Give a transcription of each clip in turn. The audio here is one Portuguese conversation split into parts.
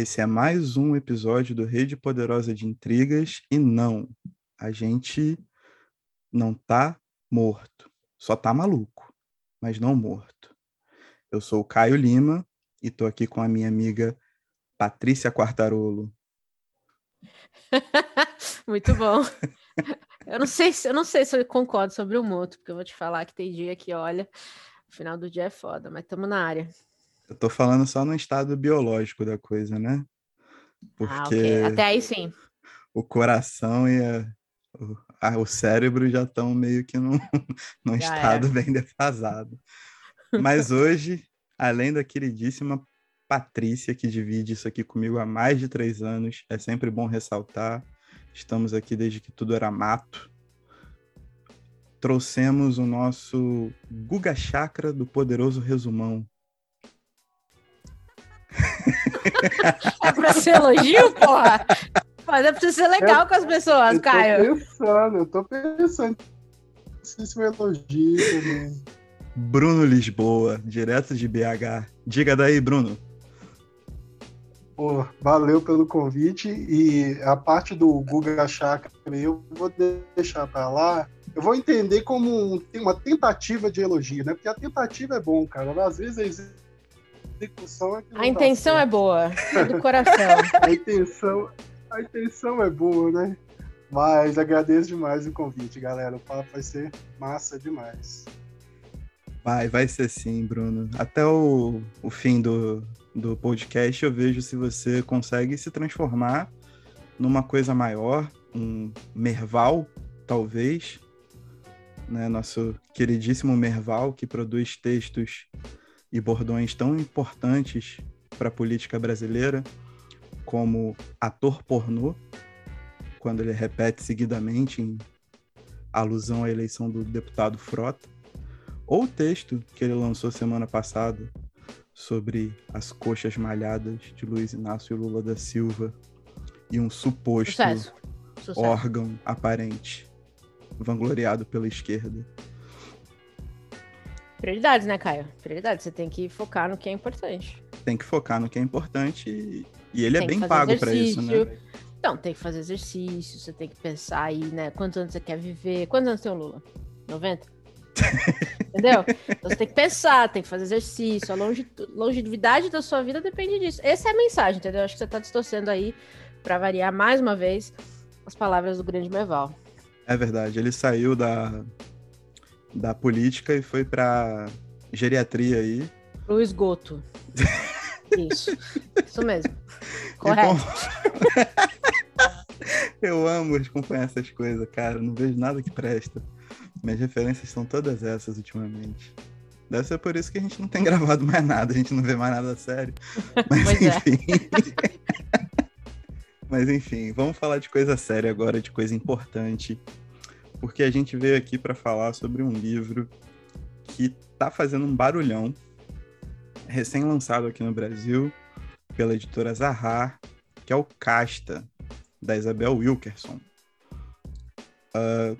Esse é mais um episódio do Rede Poderosa de Intrigas e não, a gente não tá morto, só tá maluco, mas não morto. Eu sou o Caio Lima e tô aqui com a minha amiga Patrícia Quartarolo. Muito bom. Eu não sei se eu não sei se eu concordo sobre o moto, porque eu vou te falar que tem dia que olha, o final do dia é foda, mas estamos na área. Eu tô falando só no estado biológico da coisa, né? Porque ah, okay. até aí sim. O coração e a, o, a, o cérebro já estão meio que num, num estado é. bem defasado. Mas hoje, além da queridíssima Patrícia, que divide isso aqui comigo há mais de três anos, é sempre bom ressaltar. Estamos aqui desde que tudo era mato. Trouxemos o nosso Guga Chakra do Poderoso Resumão. é pra ser elogio, porra? Mas é pra ser legal eu, com as pessoas, eu Caio. Eu tô pensando, eu tô pensando se isso é um elogio também. Bruno Lisboa, direto de BH. Diga daí, Bruno. Pô, valeu pelo convite e a parte do Guga Chakra eu vou deixar para lá. Eu vou entender como uma tentativa de elogio, né? Porque a tentativa é bom, cara. Às vezes execução é A intenção é boa, é do coração. a intenção, a intenção é boa, né? Mas agradeço demais o convite, galera. O papo vai ser massa demais. Vai, vai ser sim, Bruno. Até o, o fim do, do podcast, eu vejo se você consegue se transformar numa coisa maior, um Merval, talvez, né? Nosso queridíssimo Merval, que produz textos e bordões tão importantes para a política brasileira, como ator pornô, quando ele repete seguidamente em alusão à eleição do deputado Frota, ou o texto que ele lançou semana passada sobre as coxas malhadas de Luiz Inácio Lula da Silva e um suposto Sucesso. Sucesso. órgão aparente vangloriado pela esquerda. Prioridades, né, Caio? Prioridades. Você tem que focar no que é importante. Tem que focar no que é importante e, e ele é tem é bem pago para isso, né? Então, tem que fazer exercício, você tem que pensar aí, né? Quantos anos você quer viver? Quantos anos tem o Lula? 90? Entendeu? Então você tem que pensar, tem que fazer exercício. A longevidade da sua vida depende disso. Essa é a mensagem, entendeu? Acho que você está distorcendo aí, para variar mais uma vez, as palavras do grande Meval. É verdade. Ele saiu da, da política e foi para geriatria aí. Pro esgoto. Isso. Isso mesmo. Correto. Eu amo acompanhar essas coisas, cara. Não vejo nada que presta. Minhas referências são todas essas ultimamente. Deve ser por isso que a gente não tem gravado mais nada, a gente não vê mais nada sério. Mas pois é. enfim. É. Mas enfim, vamos falar de coisa séria agora, de coisa importante. Porque a gente veio aqui para falar sobre um livro que tá fazendo um barulhão, recém-lançado aqui no Brasil, pela editora Zahar, que é o Casta, da Isabel Wilkerson. Uh,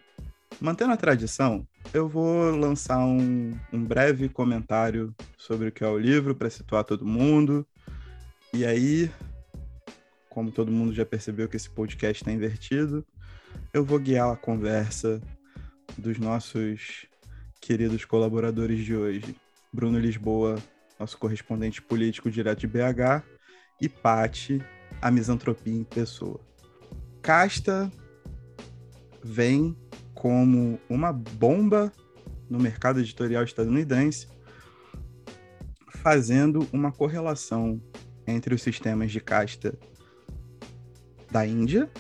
Mantendo a tradição, eu vou lançar um, um breve comentário sobre o que é o livro para situar todo mundo. E aí, como todo mundo já percebeu que esse podcast está invertido, eu vou guiar a conversa dos nossos queridos colaboradores de hoje. Bruno Lisboa, nosso correspondente político direto de BH, e Pati, a misantropia em pessoa. Casta vem como uma bomba no mercado editorial estadunidense, fazendo uma correlação entre os sistemas de casta da Índia,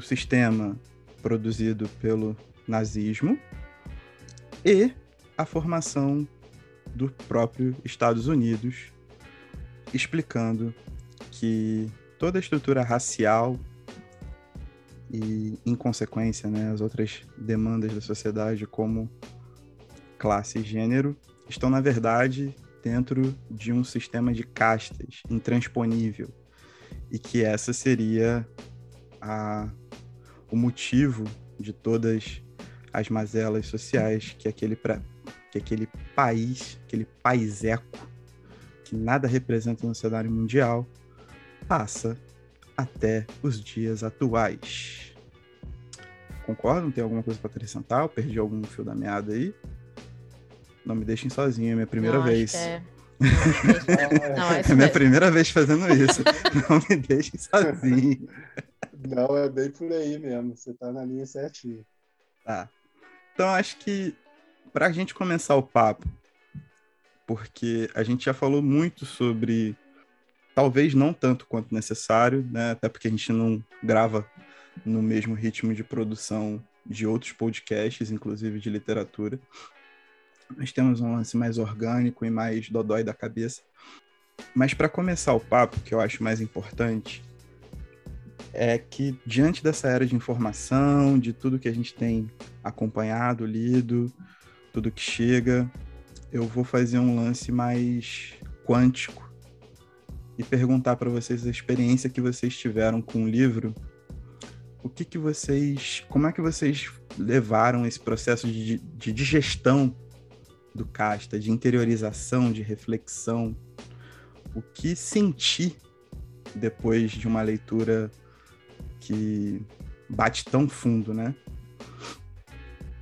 o sistema produzido pelo nazismo e a formação do próprio Estados Unidos, explicando que toda a estrutura racial e, em consequência, né, as outras demandas da sociedade, como classe e gênero, estão, na verdade, dentro de um sistema de castas intransponível e que essa seria a, o motivo de todas as mazelas sociais que aquele, pra, que aquele país, aquele paiseco, que nada representa no cenário mundial, passa até os dias atuais. Concordam? Tem alguma coisa para acrescentar? Eu perdi algum fio da meada aí? Não me deixem sozinho, é minha primeira Não, vez. É... Não, é, É minha primeira vez fazendo isso. Não me deixem sozinho. Não, é bem por aí mesmo. Você tá na linha certinha. Tá. Então acho que para a gente começar o papo, porque a gente já falou muito sobre, talvez não tanto quanto necessário, né? Até porque a gente não grava no mesmo ritmo de produção de outros podcasts, inclusive de literatura. Nós temos um lance mais orgânico e mais dodói da cabeça. Mas para começar o papo, que eu acho mais importante, é que diante dessa era de informação, de tudo que a gente tem acompanhado, lido, tudo que chega, eu vou fazer um lance mais quântico e perguntar para vocês a experiência que vocês tiveram com o livro. O que que vocês, como é que vocês levaram esse processo de, de digestão do casta, de interiorização, de reflexão? O que sentir depois de uma leitura que bate tão fundo, né?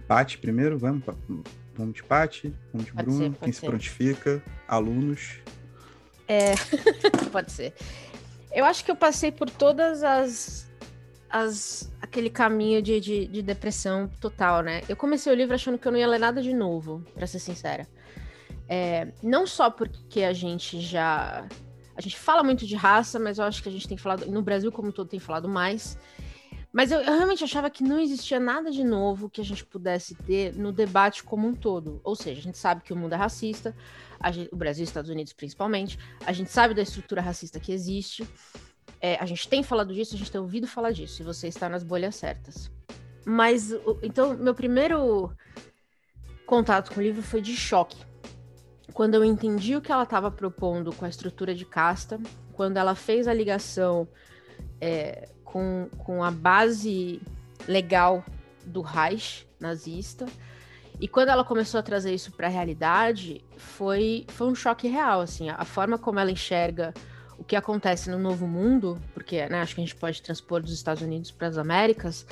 Pati primeiro, vamos, vamos de Pati, vamos de Pode Bruno, ser, quem se ser. prontifica, alunos. É, pode ser. Eu acho que eu passei por todas as. as aquele caminho de, de, de depressão total, né? Eu comecei o livro achando que eu não ia ler nada de novo, pra ser sincera. É, não só porque a gente já. A gente fala muito de raça, mas eu acho que a gente tem falado. No Brasil, como um todo, tem falado mais. Mas eu, eu realmente achava que não existia nada de novo que a gente pudesse ter no debate como um todo. Ou seja, a gente sabe que o mundo é racista, gente- o Brasil e os Estados Unidos principalmente, a gente sabe da estrutura racista que existe, é, a gente tem falado disso, a gente tem ouvido falar disso, e você está nas bolhas certas. Mas, então, meu primeiro contato com o livro foi de choque. Quando eu entendi o que ela estava propondo com a estrutura de casta, quando ela fez a ligação é, com, com a base legal do Reich nazista, e quando ela começou a trazer isso para a realidade, foi, foi um choque real, assim, a forma como ela enxerga o que acontece no Novo Mundo, porque né, acho que a gente pode transpor dos Estados Unidos para as Américas,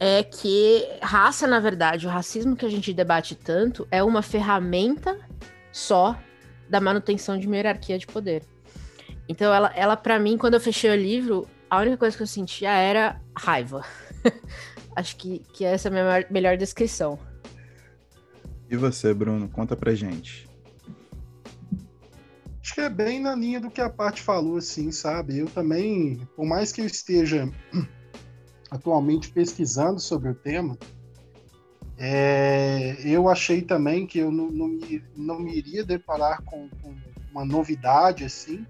é que raça, na verdade, o racismo que a gente debate tanto é uma ferramenta só da manutenção de uma hierarquia de poder. Então, ela, ela para mim, quando eu fechei o livro, a única coisa que eu sentia era raiva. Acho que, que essa é a minha maior- melhor descrição. E você, Bruno, conta pra gente. Acho que é bem na linha do que a Paty falou, assim, sabe? Eu também, por mais que eu esteja atualmente pesquisando sobre o tema, é, eu achei também que eu não, não, me, não me iria deparar com, com uma novidade, assim,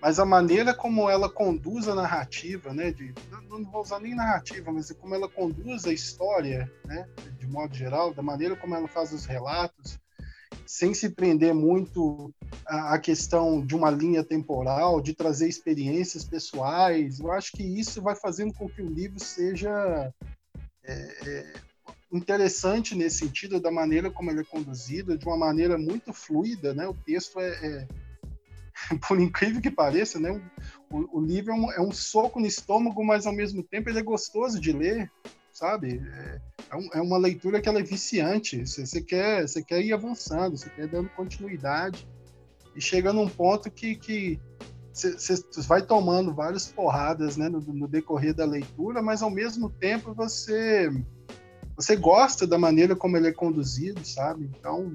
mas a maneira como ela conduz a narrativa, né? De, não, vou usar nem narrativa, mas como ela conduz a história, né? De modo geral, da maneira como ela faz os relatos, sem se prender muito à questão de uma linha temporal, de trazer experiências pessoais. Eu acho que isso vai fazendo com que o livro seja é, é, interessante nesse sentido, da maneira como ele é conduzido, de uma maneira muito fluida, né? O texto é, é por incrível que pareça, né? O, o livro é um, é um soco no estômago, mas ao mesmo tempo ele é gostoso de ler, sabe? É, é, um- é uma leitura que ela é viciante. Você, quer, você quer ir avançando, você quer dando continuidade e chega num ponto que, que você vai tomando várias porradas, né, no, no decorrer da leitura, mas ao mesmo tempo você você gosta da maneira como ele é conduzido, sabe? Então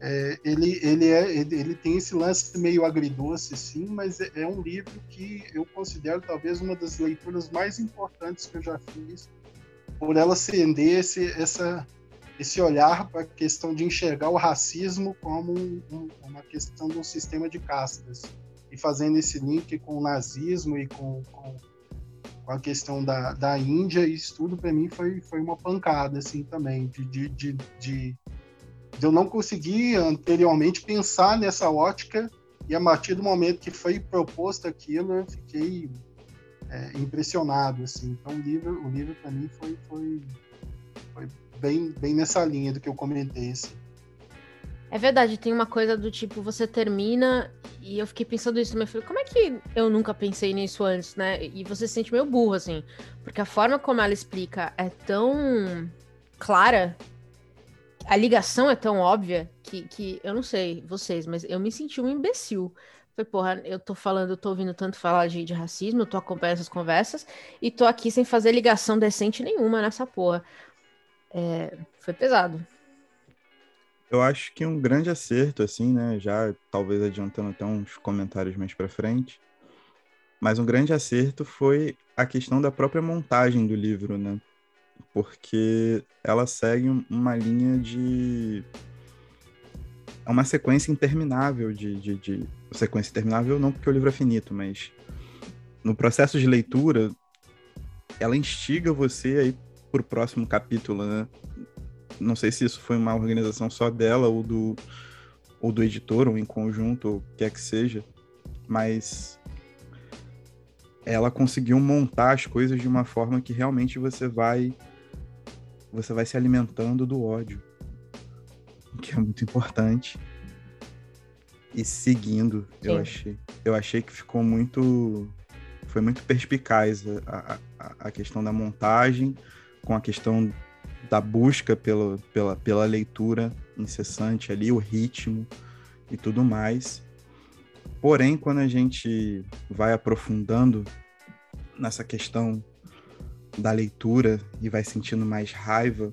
é, ele, ele, é, ele, ele tem esse lance meio agridoce, sim, mas é, é um livro que eu considero talvez uma das leituras mais importantes que eu já fiz, por ela acender esse, essa, esse olhar para a questão de enxergar o racismo como um- um- uma questão de um sistema de castas, e fazendo esse link com o nazismo e com, com, com a questão da, da Índia, isso tudo para mim foi, foi uma pancada, assim, também, de, de, de, de de eu não conseguir anteriormente pensar nessa ótica e a partir do momento que foi proposto aquilo eu fiquei é, impressionado assim então o livro o livro para mim foi, foi foi bem bem nessa linha do que eu comentei assim. É verdade, tem uma coisa do tipo, você termina e eu fiquei pensando isso, mas falei, como é que eu nunca pensei nisso antes, né? E você se sente meio burro, assim, porque a forma como ela explica é tão clara, a ligação é tão óbvia que, que eu não sei vocês, mas eu me senti um imbecil. Falei, porra, eu tô falando, eu tô ouvindo tanto falar de, de racismo, eu tô acompanhando essas conversas e tô aqui sem fazer ligação decente nenhuma nessa porra. É, foi pesado. Eu acho que um grande acerto, assim, né? Já talvez adiantando até uns comentários mais para frente, mas um grande acerto foi a questão da própria montagem do livro, né? Porque ela segue uma linha de. É uma sequência interminável de, de, de. Sequência interminável não porque o livro é finito, mas no processo de leitura, ela instiga você aí pro próximo capítulo, né? não sei se isso foi uma organização só dela ou do, ou do editor, ou em conjunto, ou o que é que seja, mas ela conseguiu montar as coisas de uma forma que realmente você vai você vai se alimentando do ódio, que é muito importante. E seguindo, Sim. eu achei, eu achei que ficou muito foi muito perspicaz a, a, a questão da montagem com a questão da busca pela, pela, pela leitura incessante ali, o ritmo e tudo mais. Porém, quando a gente vai aprofundando nessa questão da leitura e vai sentindo mais raiva,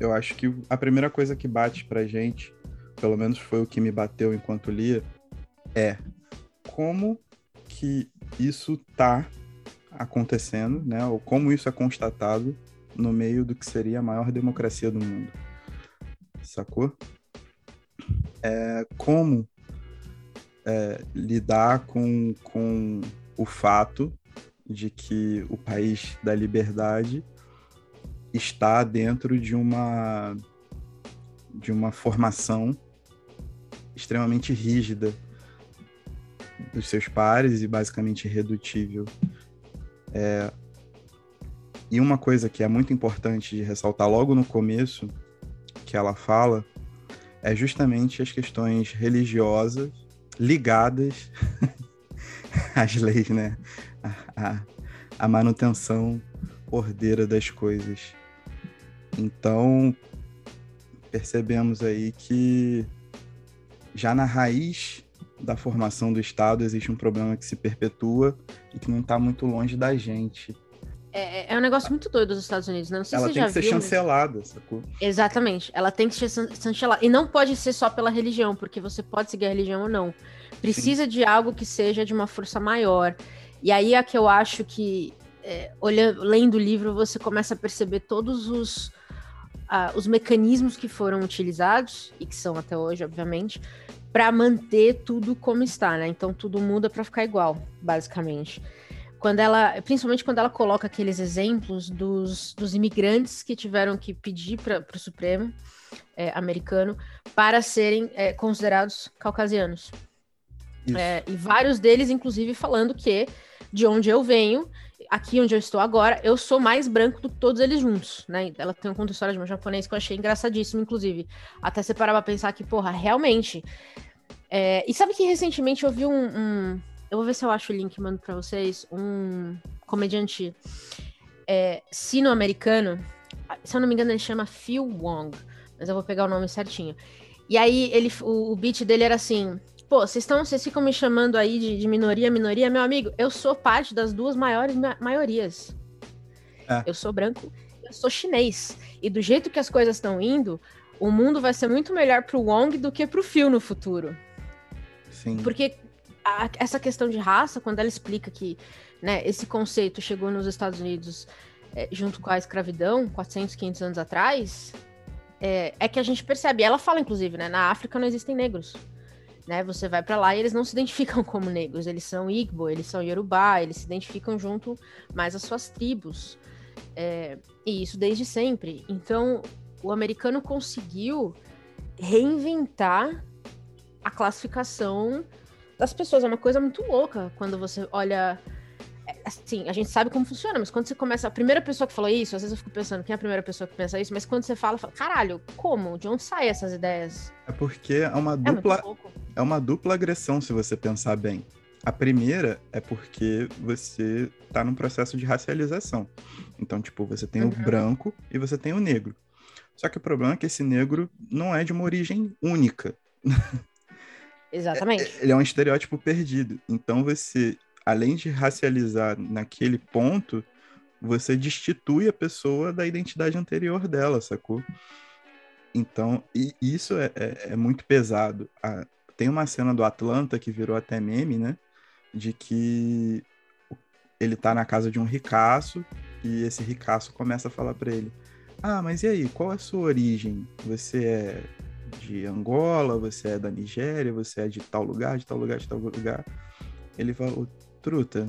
eu acho que a primeira coisa que bate pra gente, pelo menos foi o que me bateu enquanto lia, é como que isso tá acontecendo, né? Ou como isso é constatado no meio do que seria a maior democracia do mundo. Sacou? É, como é, lidar com, com o fato de que o país da liberdade está dentro de uma de uma formação extremamente rígida dos seus pares e basicamente irredutível. É, e uma coisa que é muito importante de ressaltar logo no começo, que ela fala, é justamente as questões religiosas ligadas às leis, né? A, a, a manutenção ordeira das coisas. Então, percebemos aí que já na raiz da formação do Estado existe um problema que se perpetua e que não está muito longe da gente, é, é, é um negócio muito doido dos Estados Unidos, né? Não sei ela se tem já que ser viu, chancelada, mas... sacou? Exatamente. Ela tem que ser chancelada. E não pode ser só pela religião, porque você pode seguir a religião ou não. Precisa Sim. de algo que seja de uma força maior. E aí é que eu acho que, é, olhando, lendo o livro, você começa a perceber todos os, uh, os mecanismos que foram utilizados, e que são até hoje, obviamente, para manter tudo como está, né? Então tudo muda para ficar igual, basicamente quando ela, principalmente quando ela coloca aqueles exemplos dos, dos imigrantes que tiveram que pedir para o Supremo é, americano para serem é, considerados caucasianos. É, e vários deles, inclusive, falando que de onde eu venho, aqui onde eu estou agora, eu sou mais branco do que todos eles juntos, né? Ela tem um conto história de um japonês que eu achei engraçadíssimo, inclusive. Até você parar pra pensar que, porra, realmente. É... E sabe que recentemente eu vi um, um, eu vou ver se eu acho o link mando pra vocês. Um comediante é, sino-americano. Se eu não me engano, ele chama Phil Wong. Mas eu vou pegar o nome certinho. E aí, ele, o, o beat dele era assim: pô, vocês estão, vocês ficam me chamando aí de, de, minoria, minoria, meu amigo. Eu sou parte das duas maiores ma maiorias. É. Eu sou branco, eu sou chinês. E do jeito que as coisas estão indo, o mundo vai ser muito melhor pro Wong do que pro Phil no futuro. Sim. Porque a, essa questão de raça, quando ela explica que né, esse conceito chegou nos Estados Unidos é, junto com a escravidão, 400, 500 anos atrás, é, é, que a gente percebe. Ela fala, inclusive, né, na África não existem negros. Né, você vai para lá e eles não se identificam como negros, eles são Igbo, eles são Yorubá, eles se identificam junto mais às suas tribos. É, e isso desde sempre. Então, o americano conseguiu reinventar a classificação das pessoas. É uma coisa muito louca quando você olha. É, assim, a gente sabe como funciona, mas quando você começa. A primeira pessoa que falou isso, às vezes eu fico pensando quem é a primeira pessoa que pensa isso, mas quando você fala, fala caralho, como? De onde saem essas ideias? É porque é uma dupla. É, é uma dupla agressão, se você pensar bem. A primeira é porque você tá num processo de racialização. Então, tipo, você tem uhum. o branco e você tem o negro. Só que o problema é que esse negro não é de uma origem única. Exatamente. Ele é um estereótipo perdido. Então você, além de racializar naquele ponto, você destitui a pessoa da identidade anterior dela, sacou? Então, isso é, é, é muito pesado. Ah, tem uma cena do Atlanta que virou até meme, né? De que ele tá na casa de um ricaço e esse ricaço começa a falar para ele: Ah, mas e aí, qual é a sua origem? Você é de Angola, você é da Nigéria, você é de tal lugar, de tal lugar, de tal lugar. Ele falou, truta,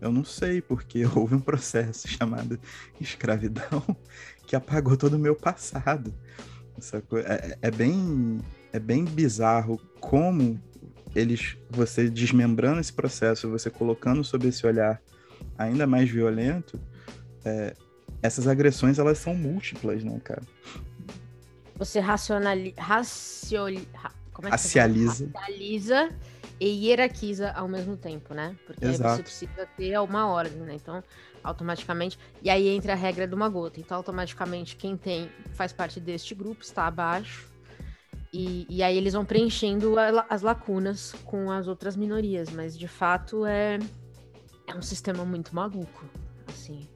eu não sei, porque houve um processo chamado escravidão que apagou todo o meu passado. É, é, bem, é bem bizarro como eles, você desmembrando esse processo, você colocando sob esse olhar ainda mais violento, é, essas agressões elas são múltiplas, né, cara? você racionaliza, racioli, como é racializa. racializa e hierarquiza ao mesmo tempo, né? Porque Exato. você precisa ter uma ordem, né? Então, automaticamente. E aí entra a regra de uma gota. Então, automaticamente, quem tem, faz parte deste grupo, está abaixo. E, e aí eles vão preenchendo a, as lacunas com as outras minorias. Mas, de fato, é, é um sistema muito maluco, assim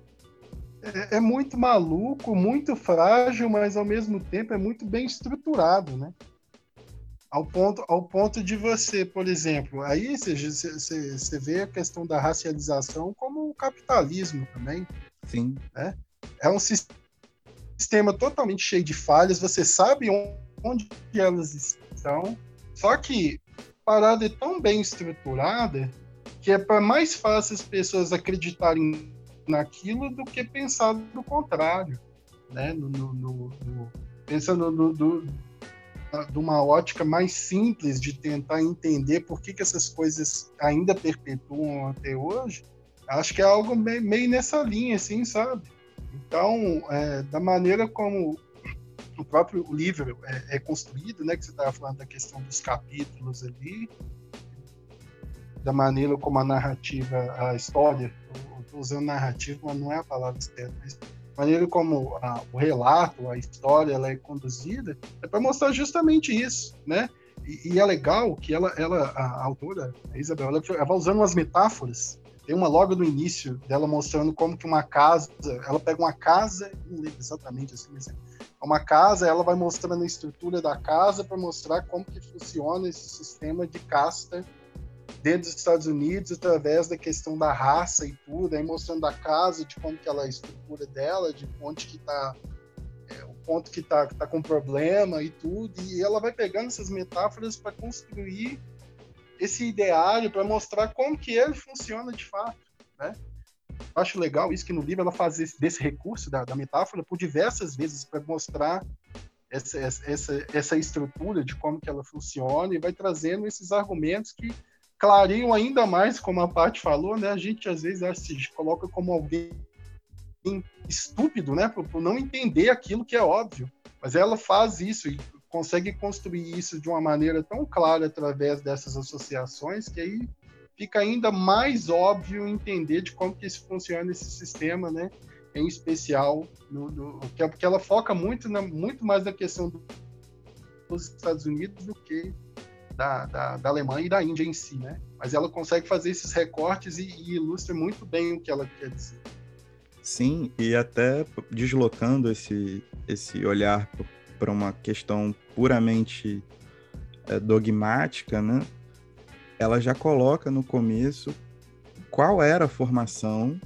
é, é, muito maluco, muito frágil, mas ao mesmo tempo é muito bem estruturado, né? Ao ponto, ao ponto de você, por exemplo, aí você vê a questão da racialização como o capitalismo também. Sim. Né? É um sistema totalmente cheio de falhas, você sabe onde elas estão, só que a parada é tão bem estruturada que é para mais fácil as pessoas acreditarem naquilo do que pensar do contrário, né? No, no, no, no pensando do, de uma ótica mais simples de tentar entender por que, que essas coisas ainda perpetuam até hoje, acho que é algo meio nessa linha, assim, sabe? Então, é, da maneira como o próprio livro é, é construído, né, que você estava falando da questão dos capítulos ali, da maneira como a narrativa, a história, usando narrativa, mas não é a palavra certa, mas a maneira como a, o relato, a história, ela é conduzida, é para mostrar justamente isso, né? E, e, é legal que ela, ela a, a autora, a Isabel, ela, ela vai usando umas metáforas. Tem uma logo no início dela mostrando como que uma casa, ela pega uma casa, não lembro exatamente assim, mas é uma casa, ela vai mostrando a estrutura da casa para mostrar como que funciona esse sistema de casta dentro dos Estados Unidos através da questão da raça e tudo, aí mostrando a casa, de como que ela é a estrutura dela, de onde que tá é, o ponto que tá, que tá com problema e tudo, e ela vai pegando essas metáforas para construir esse ideário para mostrar como que ele funciona de fato, né? Acho legal isso que no livro ela faz esse, desse recurso da, da metáfora por diversas vezes para mostrar essa, essa, essa estrutura de como que ela funciona e vai trazendo esses argumentos que clareiam ainda mais, como a Paty falou, né? A gente às vezes se coloca como alguém estúpido, né? Por, por, não entender aquilo que é óbvio. Mas ela faz isso e consegue construir isso de uma maneira tão clara através dessas associações que aí fica ainda mais óbvio entender de como que funciona esse sistema, né? Em especial, no, no, é porque ela foca muito, na, muito mais na questão dos Estados Unidos do que da, da, da, Alemanha e da Índia em si, né? Mas ela consegue fazer esses recortes e, e ilustra muito bem o que ela quer dizer. Sim, e até deslocando esse, esse olhar para uma questão puramente é, dogmática, né? Ela já coloca no começo qual era a formação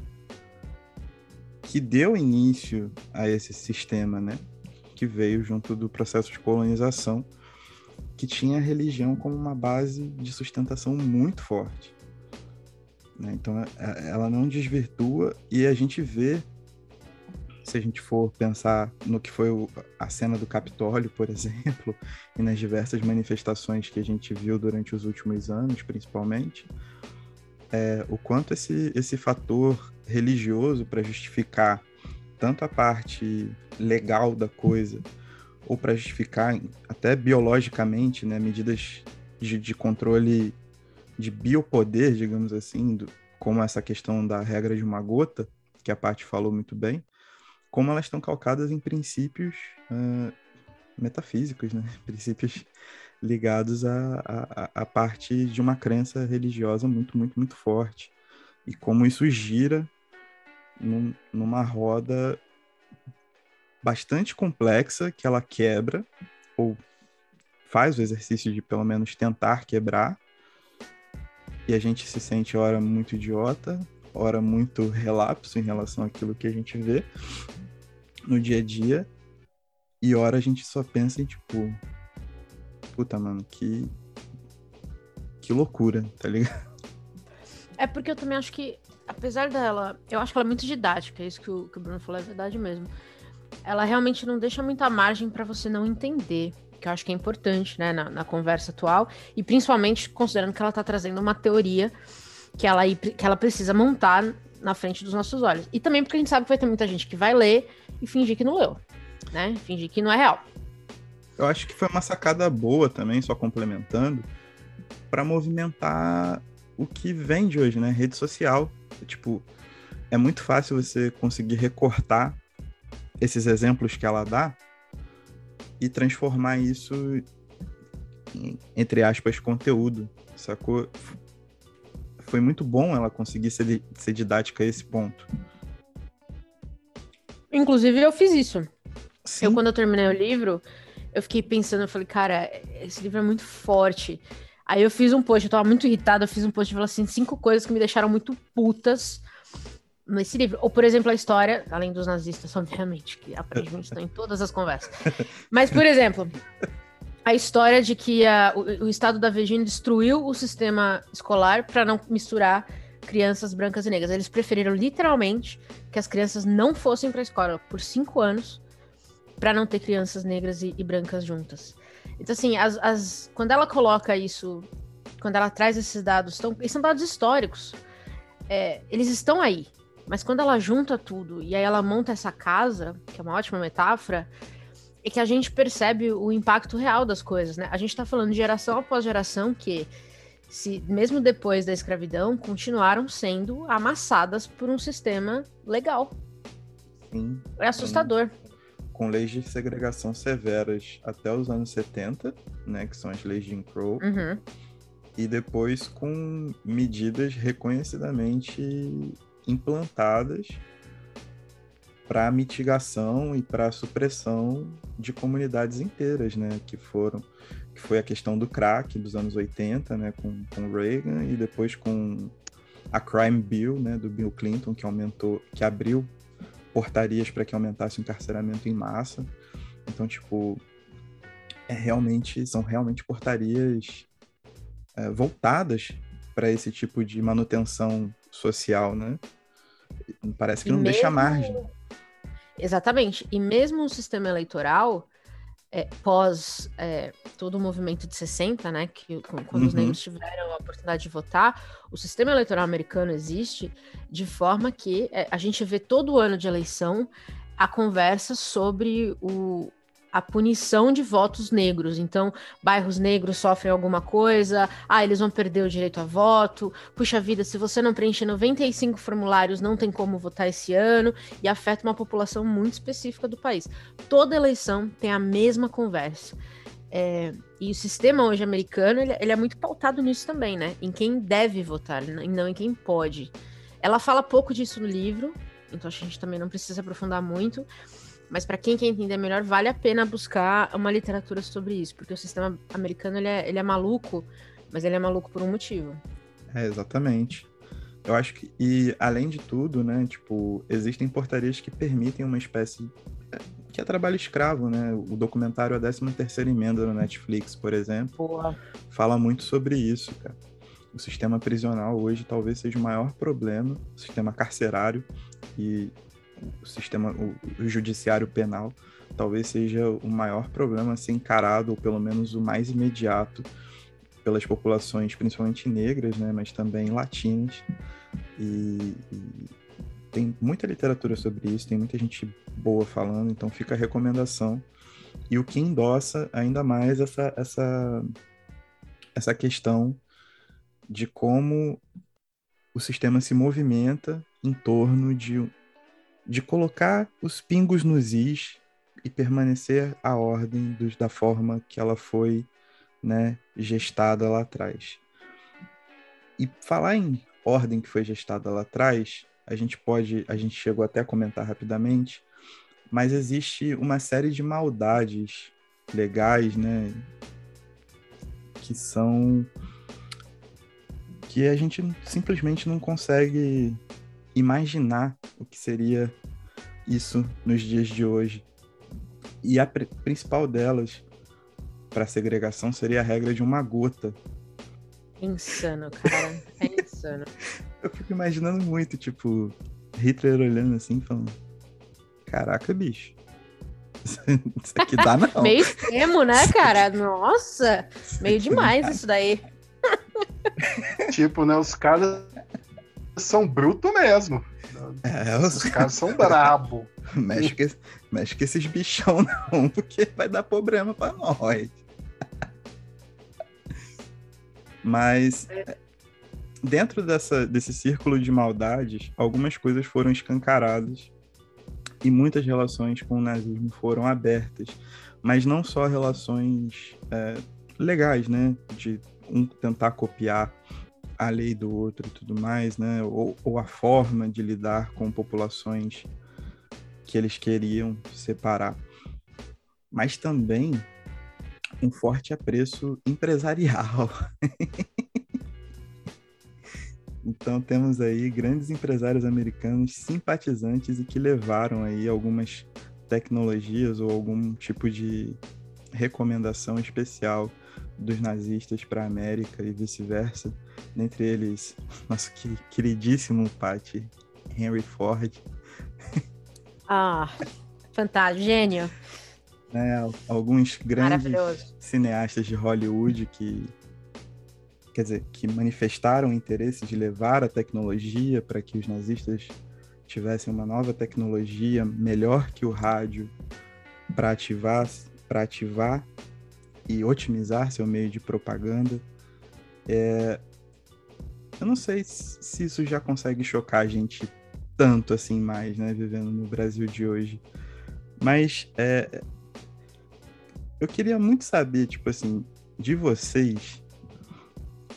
que deu início a esse sistema, né? Que veio junto do processo de colonização que tinha a religião como uma base de sustentação muito forte. Né? Então, é, é, ela não desvirtua e a gente vê, se a gente for pensar no que foi o, a cena do Capitólio, por exemplo, e nas diversas manifestações que a gente viu durante os últimos anos, principalmente, é, o quanto esse, esse fator religioso para justificar tanto a parte legal da coisa ou para justificar até biologicamente, né, medidas de, de controle de biopoder, digamos assim, do, como essa questão da regra de uma gota, que a parte falou muito bem, como elas estão calcadas em princípios uh, metafísicos, né? princípios ligados à, parte de uma crença religiosa muito, muito, muito forte. E como isso gira num, numa roda bastante complexa que ela quebra, ou faz o exercício de pelo menos tentar quebrar, e a gente se sente, ora, muito idiota, ora, muito relapso em relação àquilo que a gente vê no dia a dia, e ora a gente só pensa em, tipo, puta, mano, que. Que loucura, tá ligado? É porque eu também acho que, apesar dela, eu acho que ela é muito didática, isso que o, que o Bruno falou é verdade mesmo ela realmente não deixa muita margem para você não entender, que eu acho que é importante, né, na, na conversa atual, e principalmente considerando que ela está trazendo uma teoria que ela, que ela precisa montar na frente dos nossos olhos. E também porque a gente sabe que vai ter muita gente que vai ler e fingir que não leu, né? Fingir que não é real. Eu acho que foi uma sacada boa também, só complementando, para movimentar o que vende hoje, né? Rede social. Tipo, é muito fácil você conseguir recortar esses exemplos que ela dá e transformar isso em, entre aspas, conteúdo, sacou? Foi muito bom ela conseguir ser, ser didática a esse ponto. Inclusive, eu fiz isso. Sim. Eu, quando eu terminei o livro, eu fiquei pensando, eu falei, cara, esse livro é muito forte. Aí eu fiz um post, eu tava muito irritada, eu fiz um post e falei assim, cinco coisas que me deixaram muito putas nesse livro. Ou, por exemplo, a história, além dos nazistas, obviamente, que aparentemente estão em todas as conversas. Mas, por exemplo, a história de que a, o, o, estado da Virgínia destruiu o sistema escolar para não misturar crianças brancas e negras. Eles preferiram literalmente que as crianças não fossem para a escola por cinco anos para não ter crianças negras e, e brancas juntas. Então, assim, as, as, quando ela coloca isso, quando ela traz esses dados, tão, esses são dados históricos. É, eles estão aí. Mas quando ela junta tudo e aí ela monta essa casa, que é uma ótima metáfora, é que a gente percebe o impacto real das coisas, né? A gente tá falando de geração após geração que, se mesmo depois da escravidão, continuaram sendo amassadas por um sistema legal. Sim. É assustador. Com leis de segregação severas até os anos 70, né? Que são as leis de Jim Crow. Uhum. E depois com medidas reconhecidamente implantadas para mitigação e para supressão de comunidades inteiras, né, que foram que foi a questão do crack dos anos 80, né, com, com Reagan e depois com a Crime Bill, né, do Bill Clinton, que aumentou, que abriu portarias para que aumentasse o encarceramento em massa. Então, tipo, é realmente são realmente portarias é, voltadas para esse tipo de manutenção social, né? Parece que não mesmo... deixa margem. Exatamente. E mesmo o sistema eleitoral, é, pós é, todo o movimento de 60, né, que quando uhum. os negros tiveram a oportunidade de votar, o sistema eleitoral americano existe de forma que é, a gente vê todo ano de eleição a conversa sobre o, a punição de votos negros. Então, bairros negros sofrem alguma coisa, ah, eles vão perder o direito a voto. Puxa vida, se você não preencher 95 formulários, não tem como votar esse ano, e afeta uma população muito específica do país. Toda eleição tem a mesma conversa. É, e o sistema hoje americano, ele, ele, é muito pautado nisso também, né? Em quem deve votar, e não em quem pode. Ela fala pouco disso no livro, então a gente também não precisa aprofundar muito, mas para quem quer entender melhor, vale a pena buscar uma literatura sobre isso, porque o sistema americano ele é, ele é maluco, mas ele é maluco por um motivo. É, exatamente. Eu acho que, e além de tudo, né, tipo, existem portarias que permitem uma espécie é, que é trabalho escravo, né? O documentário A 13 Terceira Emenda no Netflix, por exemplo, Boa. fala muito sobre isso, cara. O sistema prisional hoje talvez seja o maior problema, o sistema carcerário, e o sistema, o, o judiciário penal, talvez seja o maior problema a ser encarado, ou pelo menos o mais imediato, pelas populações, principalmente negras, né, mas também latinas. E, e, tem muita literatura sobre isso, tem muita gente boa falando, então fica a recomendação. E o que endossa ainda mais essa, essa, essa questão de como o sistema se movimenta em torno de, de colocar os pingos nos is e permanecer a ordem dos, da forma que ela foi né, gestada lá atrás. E falar em ordem que foi gestada lá atrás, a gente pode, a gente chegou até a comentar rapidamente, mas existe uma série de maldades legais, né, que são que a gente simplesmente não consegue imaginar o que seria isso nos dias de hoje. E a principal delas para segregação seria a regra de uma gota. Insano, cara. É insano. Eu fico imaginando muito, tipo, Hitler olhando assim, falando: Caraca, bicho. Isso aqui dá não. Meio extremo, né, cara? Nossa, meio demais isso daí. tipo, né, os caras são brutos mesmo. É, os... os caras são brabo. Mexe com, mexe com esses bichão não, porque vai dar problema pra nós. Mas dentro dessa, desse círculo de maldades, algumas coisas foram escancaradas e muitas relações com o nazismo foram abertas. Mas não só relações é, legais, né? De um tentar copiar a lei do outro e tudo mais, né? Ou, ou a forma de lidar com populações que eles queriam separar. Mas também um forte apreço empresarial. então temos aí grandes empresários americanos simpatizantes e que levaram aí algumas tecnologias ou algum tipo de recomendação especial dos nazistas para a América e vice-versa, dentre eles nosso queridíssimo Pat Henry Ford. Ah, fantástico, gênio. Né, alguns grandes cineastas de Hollywood que quer dizer, que manifestaram interesse de levar a tecnologia para que os nazistas tivessem uma nova tecnologia melhor que o rádio para ativar, para ativar e otimizar seu meio de propaganda. É... Eu não sei se isso já consegue chocar a gente tanto assim mais, né, vivendo no Brasil de hoje. Mas é... eu queria muito saber, tipo assim, de vocês,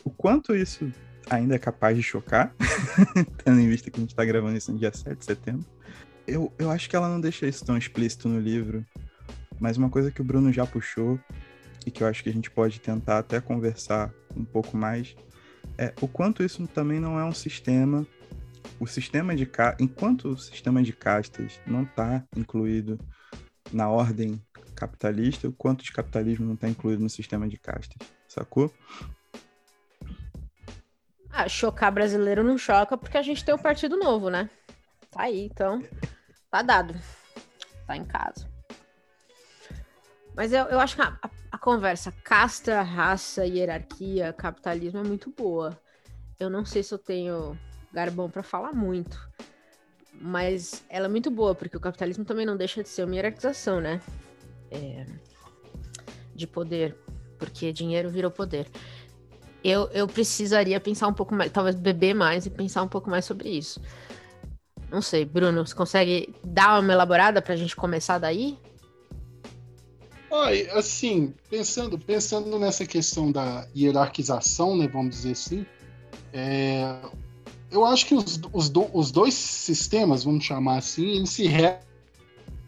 o quanto isso ainda é capaz de chocar, tendo em vista que a gente está gravando isso no dia 7 de setembro. Eu, eu acho que ela não deixa isso tão explícito no livro, mas uma coisa que o Bruno já puxou e que eu acho que a gente pode tentar até conversar um pouco mais, é o quanto isso também não é um sistema. O sistema de enquanto o sistema de castas não está incluído na ordem capitalista, o quanto de capitalismo não está incluído no sistema de castas, sacou? Ah, chocar brasileiro não choca porque a gente tem o Partido Novo, né? Tá aí, então. Tá dado. Tá em casa. Mas eu, eu acho que a, a, conversa casta, raça, hierarquia, capitalismo é muito boa. Eu não sei se eu tenho garbão para falar muito, mas ela é muito boa, porque o capitalismo também não deixa de ser uma hierarquização, né? É, de poder, porque dinheiro virou poder. Eu, eu precisaria pensar um pouco mais, talvez beber mais e pensar um pouco mais sobre isso. Não sei, Bruno, você consegue dar uma elaborada para a gente começar daí? Olha, assim, pensando, pensando nessa questão da hierarquização, né, vamos dizer assim, é, eu acho que os, os, do, os, dois sistemas, vamos chamar assim, eles se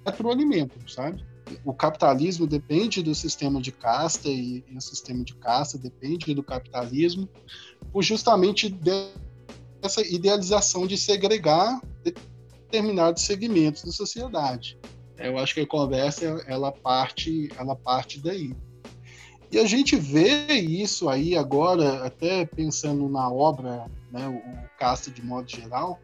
retroalimentam, sabe? O capitalismo depende do sistema de casta e, e, o sistema de casta depende do capitalismo, por justamente dessa idealização de segregar determinados segmentos da sociedade. Eu acho que a conversa ela parte, ela parte daí. E a gente vê isso aí agora, até pensando na obra, né, o Casta de modo geral,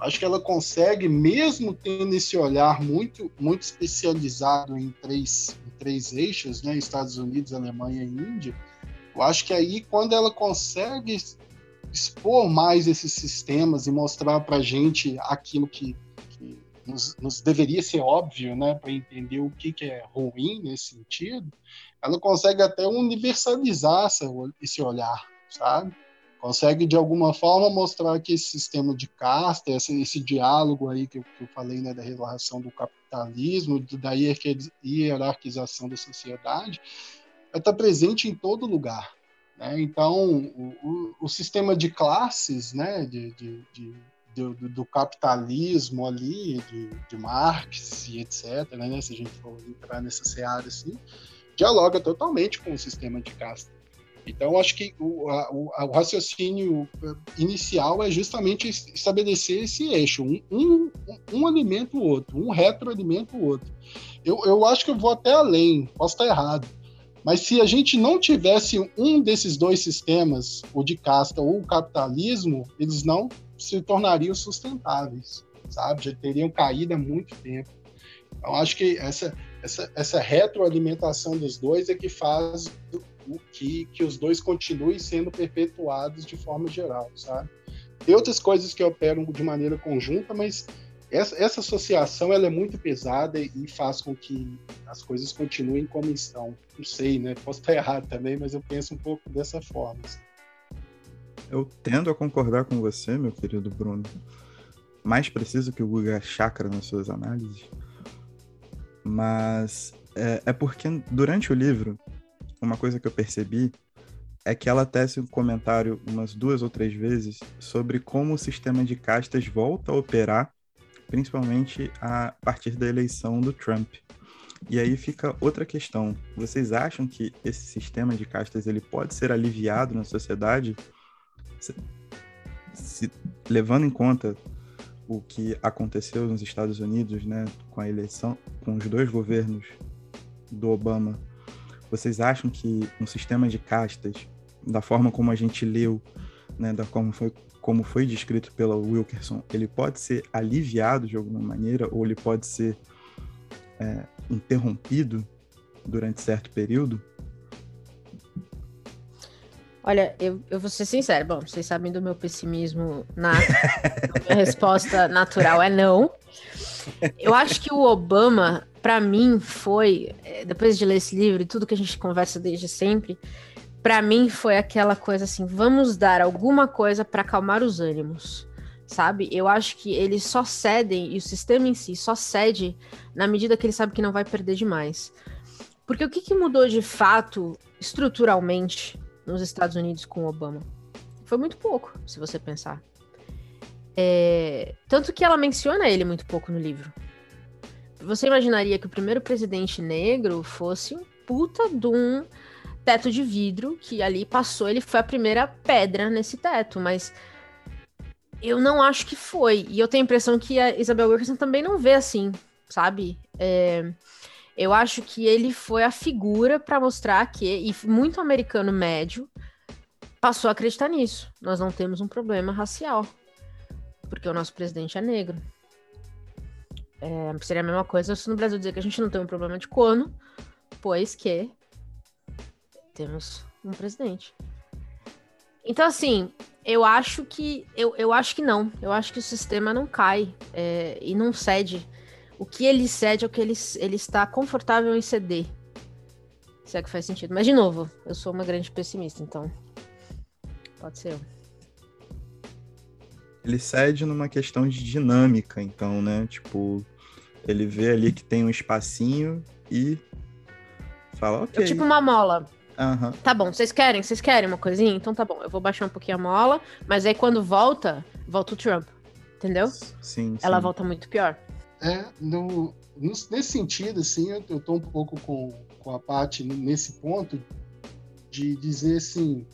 acho que ela consegue, mesmo tendo esse olhar muito, muito especializado em três, em três eixos, né, Estados Unidos, Alemanha e Índia, Eu acho que aí, quando ela consegue expor mais esses sistemas e mostrar para gente aquilo que nos, nos, deveria ser óbvio, né, para entender o que, que é ruim nesse sentido, ela consegue até universalizar essa, esse olhar, sabe? Consegue, de alguma forma, mostrar que esse sistema de casta, esse, esse diálogo aí que eu, que eu falei, né, da relação do capitalismo, da hierarquização da sociedade, está presente em todo lugar. Né? Então, o, o, o, sistema de classes né, de, de, de do, do, capitalismo ali, de, de Marx e etc., né, se a gente for entrar nessa seara assim, dialoga totalmente com o sistema de casta. Então, acho que o, a, o, raciocínio inicial é justamente estabelecer esse eixo. Um, um, um alimenta o outro, um retroalimenta o outro. Eu, eu acho que eu vou até além, posso estar errado. Mas se a gente não tivesse um desses dois sistemas, o de casta ou o capitalismo, eles não se tornariam sustentáveis, sabe? Já teriam caído há muito tempo. Então, acho que essa, essa, essa retroalimentação dos dois é que faz o que, que os dois continuem sendo perpetuados de forma geral, sabe? Tem outras coisas que operam de maneira conjunta, mas essa, essa associação ela é muito pesada e faz com que as coisas continuem como estão. Não sei, né? Posso estar errado também, mas eu penso um pouco dessa forma. Assim. Eu tendo a concordar com você, meu querido Bruno. Mais preciso que o Guga Chakra nas suas análises. Mas é, é porque durante o livro, uma coisa que eu percebi é que ela tece um comentário umas duas ou três vezes sobre como o sistema de castas volta a operar principalmente a partir da eleição do Trump. E aí fica outra questão. Vocês acham que esse sistema de castas ele pode ser aliviado na sociedade, se, se, levando em conta o que aconteceu nos Estados Unidos, né, com a eleição, com os dois governos do Obama? Vocês acham que um sistema de castas, da forma como a gente leu, né, da como foi como foi descrito pela Wilkerson, ele pode ser aliviado de alguma maneira ou ele pode ser é, interrompido durante certo período? Olha, eu, eu vou ser sincero. Bom, vocês sabem do meu pessimismo na resposta natural é não. Eu acho que o Obama, para mim, foi, é, depois de ler esse livro e tudo que a gente conversa desde sempre, para mim foi aquela coisa assim, vamos dar alguma coisa para acalmar os ânimos, sabe? Eu acho que eles só cedem e o sistema em si só cede na medida que ele sabe que não vai perder demais. Porque o que, que mudou de fato estruturalmente nos Estados Unidos com Obama? Foi muito pouco, se você pensar. É... Tanto que ela menciona ele muito pouco no livro. Você imaginaria que o primeiro presidente negro fosse um puta de um teto de vidro que ali passou, ele foi a primeira pedra nesse teto, mas eu não acho que foi. E eu tenho a impressão que a Isabel Wilkerson também não vê assim, sabe? É, eu acho que ele foi a figura para mostrar que, e muito americano médio passou a acreditar nisso. Nós não temos um problema racial, porque o nosso presidente é negro. É, seria a mesma coisa se no Brasil dizer que a gente não tem um problema de cono, pois que temos um presidente. Então, assim, eu acho que. Eu, eu acho que não. Eu acho que o sistema não cai é, e não cede. O que ele cede é o que ele, ele está confortável em ceder. Se é que faz sentido. Mas, de novo, eu sou uma grande pessimista, então. Pode ser eu. Ele cede numa questão de dinâmica, então, né? Tipo, ele vê ali que tem um espacinho e fala, ok. É tipo uma mola. Uhum. Tá bom, vocês querem? Vocês querem uma coisinha? Então tá bom, eu vou baixar um pouquinho a mola, mas aí quando volta, volta o Trump. Entendeu? Sim. Ela sim. volta muito pior. É, no, no, nesse sentido, assim, eu, eu tô um pouco com, com a parte nesse ponto de dizer assim,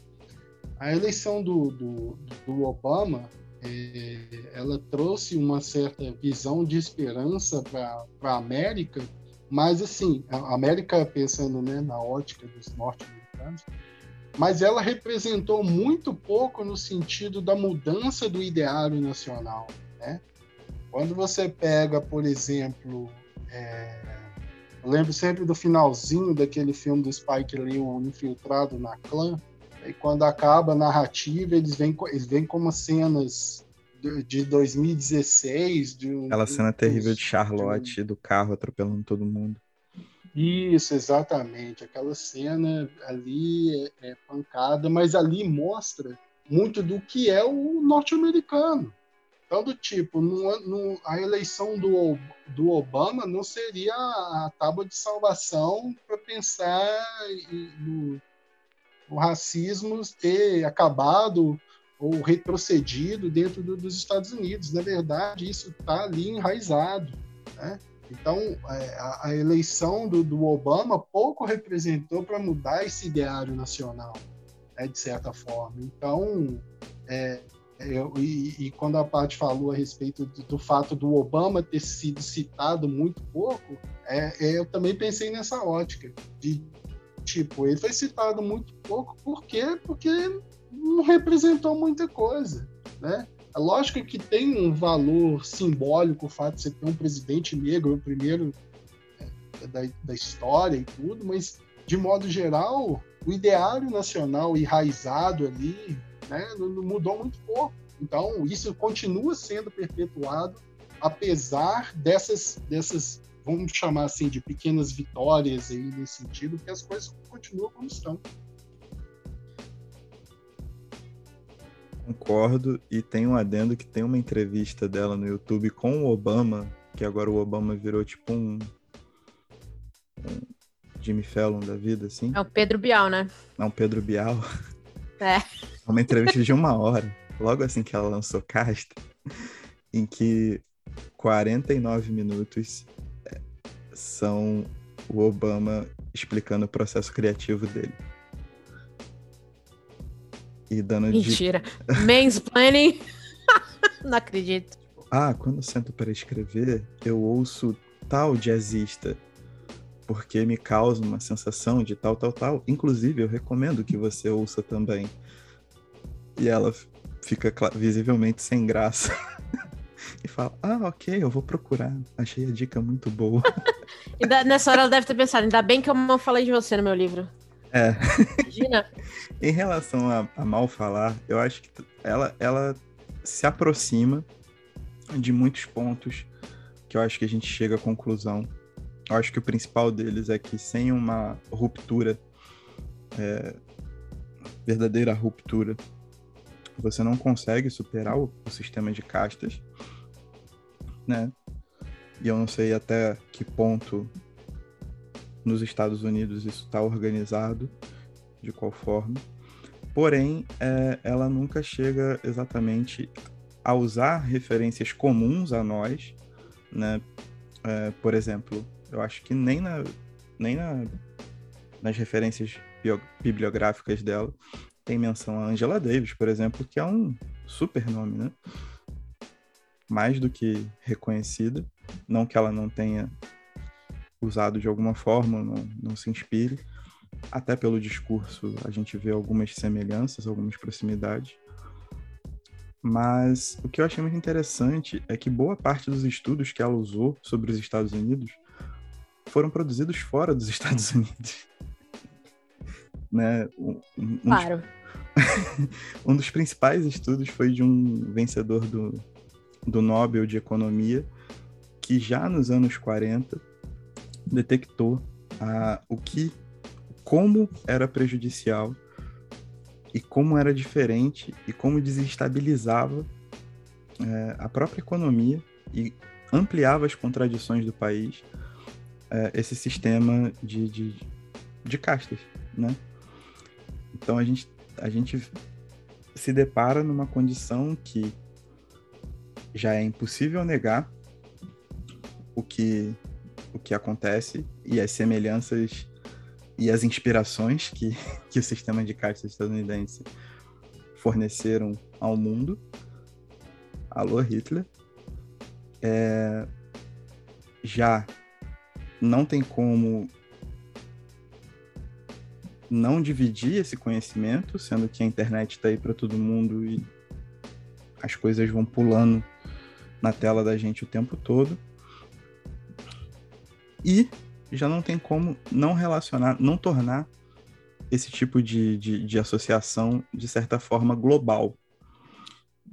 a eleição do, do, do Obama, é, ela trouxe uma certa visão de esperança para a América, mas assim, a América pensando né, na ótica dos norte-americanos, mas ela representou muito pouco no sentido da mudança do ideário nacional. Né? Quando você pega, por exemplo, é... eu lembro sempre do finalzinho daquele filme do Spike Lee, o Infiltrado na Clã, E quando acaba a narrativa, eles vêm, eles vêm como cenas de 2016. De um, Aquela cena terrível de Charlotte, de um... do carro atropelando todo mundo. Isso, exatamente. Aquela cena ali é, é pancada, mas ali mostra muito do que é o norte-americano. Então, do tipo, no, no, a eleição do, do Obama não seria a, tábua de salvação para pensar no, racismo ter acabado ou retrocedido dentro do, dos Estados Unidos. Na verdade, isso está ali enraizado. Né? Então, é, a, a, eleição do, do, Obama pouco representou para mudar esse ideário nacional, né, de certa forma. Então, é, eu, e, e, quando a Paty falou a respeito do, do, fato do Obama ter sido citado muito pouco, é, é, eu também pensei nessa ótica de tipo ele foi citado muito pouco por quê? Porque não representou muita coisa, né? É lógico que tem um valor simbólico o fato de você ter um presidente negro, o primeiro é, da, da história e tudo, mas de modo geral, o ideário nacional enraizado ali né, não, não mudou muito pouco. Então, isso continua sendo perpetuado, apesar dessas, dessas, vamos chamar assim, de pequenas vitórias aí nesse sentido, que as coisas continuam como estão. Concordo, e tem um adendo que tem uma entrevista dela no YouTube com o Obama, que agora o Obama virou tipo um, um Jimmy Fallon da vida, assim. É o Pedro Bial, né? Não, Pedro Bial. É. Uma entrevista de uma hora, logo assim que ela lançou Casta, em que 49 minutos é, são o Obama explicando o processo criativo dele e dando Mentira. De... Mansplaining? Não acredito. Ah, quando eu sento para escrever, eu ouço tal jazzista, porque me causa uma sensação de tal, tal, tal. Inclusive, eu recomendo que você ouça também. E ela fica visivelmente sem graça. e fala: Ah, ok, eu vou procurar. Achei a dica muito boa. nessa hora ela deve ter pensado: ainda bem que eu não falei de você no meu livro. É. Imagina. em relação a, a, mal falar, eu acho que ela, ela se aproxima de muitos pontos que eu acho que a gente chega à conclusão. Eu acho que o principal deles é que sem uma ruptura, é, verdadeira ruptura, você não consegue superar o, o sistema de castas, né? E eu não sei até que ponto nos Estados Unidos isso está organizado, de qual forma. Porém, é, ela nunca chega exatamente a usar referências comuns a nós, né? É, por exemplo, eu acho que nem, na, nem na, nas referências bio, bibliográficas dela tem menção a Angela Davis, por exemplo, que é um super nome, né? Mais do que reconhecida. Não que ela não tenha usado de alguma forma, não, não se inspire. Até pelo discurso a gente vê algumas semelhanças, algumas proximidades. Mas o que eu achei muito interessante é que boa parte dos estudos que ela usou sobre os Estados Unidos foram produzidos fora dos Estados Unidos. né? Um, um, claro. Um dos principais estudos foi de um vencedor do, do Nobel de Economia, que já nos anos 40 detectou ah, o que, como era prejudicial e como era diferente e como desestabilizava é, a própria economia e ampliava as contradições do país é, esse sistema de, de, de castas, né? Então a gente, a gente se depara numa condição que já é impossível negar o que o que acontece e as semelhanças e as inspirações que, que o sistema de casta estadunidense forneceram ao mundo. Alô, Hitler. É, já não tem como não dividir esse conhecimento, sendo que a internet está aí para todo mundo e as coisas vão pulando na tela da gente o tempo todo. E já não tem como não relacionar, não tornar esse tipo de, de, de associação, de certa forma, global.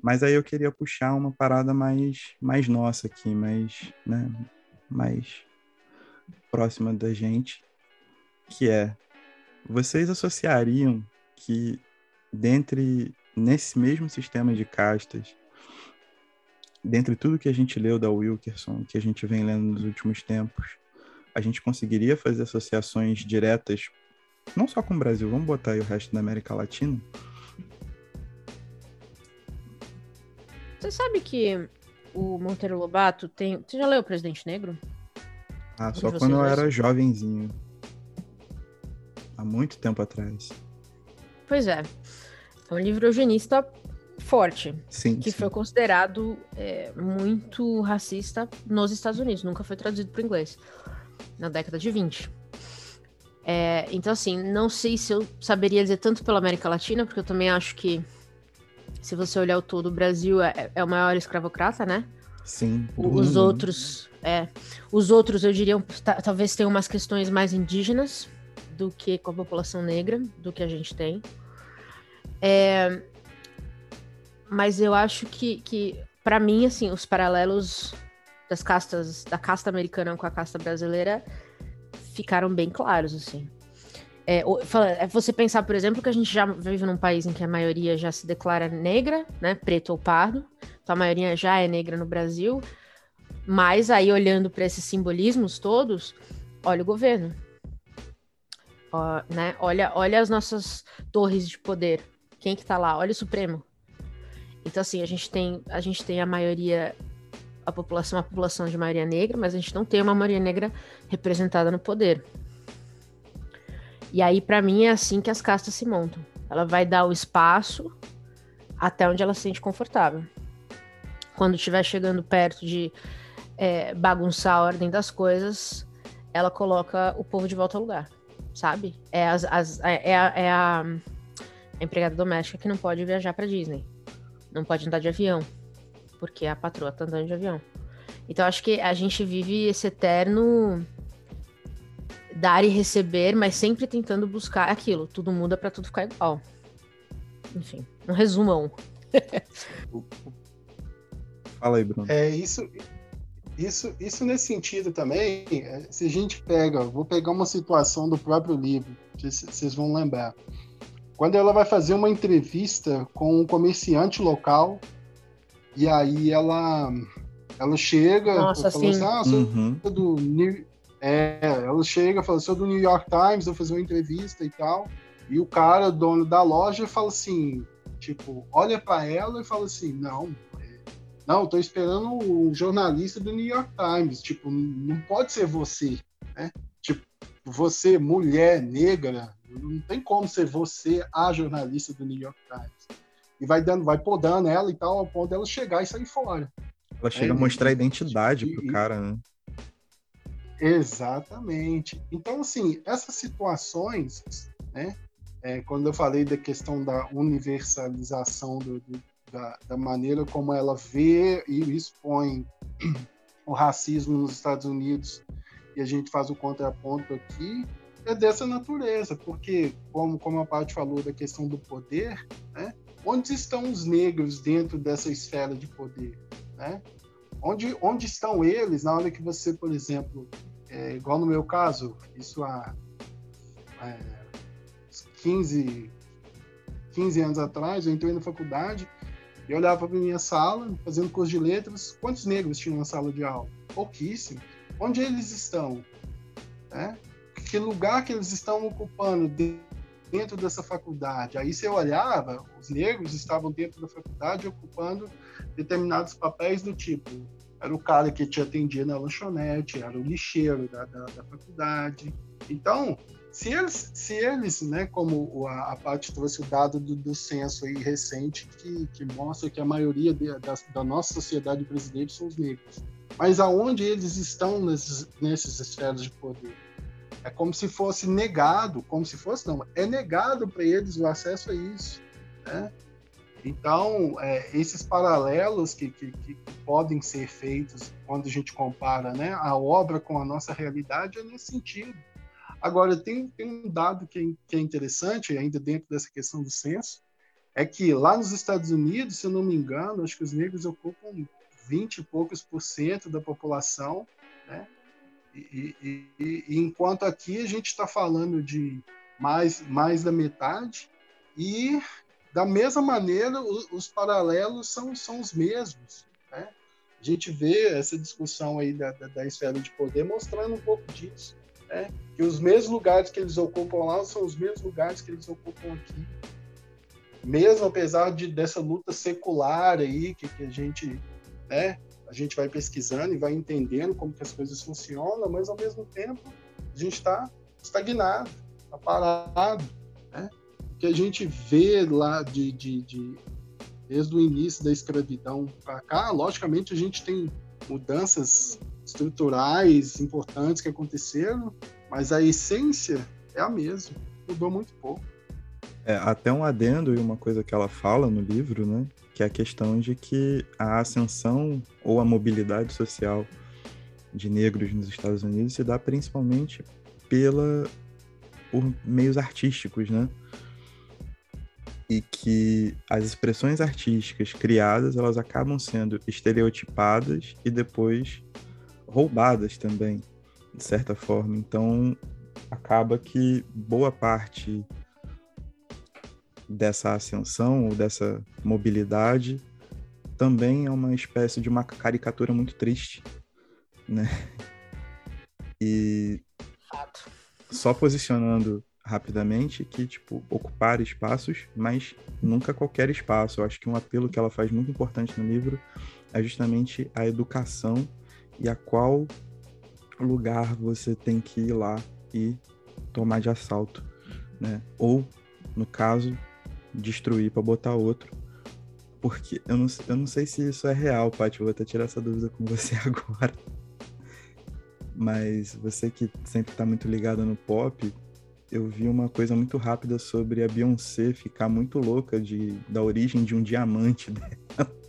Mas aí eu queria puxar uma parada mais, mais nossa aqui, mais, né, mais próxima da gente, que é, vocês associariam que dentre, nesse mesmo sistema de castas, dentre tudo que a gente leu da Wilkerson, que a gente vem lendo nos últimos tempos, a gente conseguiria fazer associações diretas, não só com o Brasil, vamos botar aí o resto da América Latina? Você sabe que o Monteiro Lobato tem. Você já leu O Presidente Negro? Ah, só quando eu era jovenzinho. Há muito tempo atrás. Pois é. É um livro eugenista forte. Sim. Que sim. foi considerado é, muito racista nos Estados Unidos. Nunca foi traduzido para o inglês. Na década de 20. É, então, assim, não sei se eu saberia dizer tanto pela América Latina, porque eu também acho que, se você olhar o todo, o Brasil é, é o maior escravocrata, né? Sim. Os outros, é, os outros, eu diria, talvez tenham umas questões mais indígenas do que com a população negra, do que a gente tem. É, mas eu acho que, que para mim, assim, os paralelos das castas, da casta americana com a casta brasileira ficaram bem claros, assim. É, é, você pensar, por exemplo, que a gente já vive num país em que a maioria já se declara negra, né, preto ou pardo, então a maioria já é negra no Brasil, mas aí olhando para esses simbolismos todos, olha o governo, Ó, né, olha, olha as nossas torres de poder, quem que tá lá, olha o Supremo. Então assim, a gente tem a gente tem a maioria a população, a população de maioria negra, mas a gente não tem uma maioria negra representada no poder. E aí, para mim, é assim que as castas se montam. Ela vai dar o espaço até onde ela se sente confortável. Quando estiver chegando perto de é, bagunçar a ordem das coisas, ela coloca o povo de volta ao lugar, sabe? É, as, as, é, é, a, é a, a empregada doméstica que não pode viajar para Disney, não pode andar de avião, porque a patroa tá andando de avião. Então acho que a gente vive esse eterno dar e receber, mas sempre tentando buscar aquilo. Tudo muda para tudo ficar igual. Enfim, um resumão. Fala aí, Bruno. É isso. Isso, isso nesse sentido também, é, se a gente pega, vou pegar uma situação do próprio livro, vocês vão lembrar. Quando ela vai fazer uma entrevista com um comerciante local e aí ela ela chega, Nossa, fala assim, ah, sou Uhum. do New... É, ela chega, fala, sou do New York Times, vou fazer uma entrevista e tal. E o cara, dono da loja, fala assim, tipo, olha para ela e fala assim, não, não, tô esperando um jornalista do New York Times, tipo, não pode ser você, né? Tipo, você, mulher, negra, não tem como ser você a jornalista do New York Times e vai dando, vai podando ela e tal, ao ponto dela chegar e sair fora. Ela chega É, a mostrar a identidade e- pro cara, né? Exatamente. Então, assim, essas situações, né? é, quando eu falei da questão da universalização do, do- da, da maneira como ela vê e expõe o racismo nos Estados Unidos, e a gente faz o contraponto aqui, é dessa natureza, porque, como, como a parte falou da questão do poder, né? onde estão os negros dentro dessa esfera de poder? Né? Onde, onde estão eles na hora que você, por exemplo, é, igual no meu caso, isso há é, uns 15, 15 anos atrás, eu entrei na faculdade eu olhava para minha sala, fazendo curso de letras, quantos negros tinham na sala de aula? Pouquíssimos. Onde eles estão? Né? Que lugar que eles estão ocupando de- dentro dessa faculdade? Aí você olhava, os negros estavam dentro da faculdade ocupando determinados papéis do tipo era o cara que te atendia na lanchonete, era o lixeiro da, da, da faculdade. Então, se eles, se eles né, como a, a parte trouxe o dado do, do censo aí recente, que, que mostra que a maioria de- da, da nossa sociedade brasileira são os negros. Mas aonde eles estão nesses, nesses esferas de poder? É como se fosse negado, como se fosse, não, é negado para eles o acesso a isso. Né? Então, é, esses paralelos que, que, que podem ser feitos quando a gente compara né, a obra com a nossa realidade é nesse sentido. Agora, tem, tem um dado que é, que é interessante, ainda dentro dessa questão do censo, é que lá nos Estados Unidos, se eu não me engano, acho que os negros ocupam 20 e poucos por cento da população, né? E, e, e, enquanto aqui a gente está falando de mais, mais da metade, e da mesma maneira os, os paralelos são, são os mesmos. Né? A gente vê essa discussão aí da, da, da, esfera de poder mostrando um pouco disso. Né? Que os mesmos lugares que eles ocupam lá são os mesmos lugares que eles ocupam aqui. Mesmo apesar de, dessa luta secular aí que, que a gente né, a gente vai pesquisando e vai entendendo como que as coisas funcionam, mas ao mesmo tempo a gente está estagnado, está parado. Né? O que a gente vê lá de, de, de desde o início da escravidão para cá, logicamente a gente tem mudanças estruturais importantes que aconteceram, mas a essência é a mesma, mudou muito pouco. É, até um adendo e uma coisa que ela fala no livro, né? Que é a questão de que a ascensão ou a mobilidade social de negros nos Estados Unidos se dá principalmente pela por meios artísticos, né? E que as expressões artísticas criadas, elas acabam sendo estereotipadas e depois roubadas também, de certa forma. Então, acaba que boa parte dessa ascensão ou dessa mobilidade também é uma espécie de uma caricatura muito triste, né? E Fato. só posicionando rapidamente que tipo ocupar espaços, mas nunca qualquer espaço. Eu acho que um apelo que ela faz muito importante no livro é justamente a educação e a qual lugar você tem que ir lá e tomar de assalto, né? Ou no caso destruir para botar outro. Porque eu não, eu não sei se isso é real, Paty. Vou até tirar essa dúvida com você agora. Mas você que sempre tá muito ligado no pop, eu vi uma coisa muito rápida sobre a Beyoncé ficar muito louca de, da origem de um diamante dela.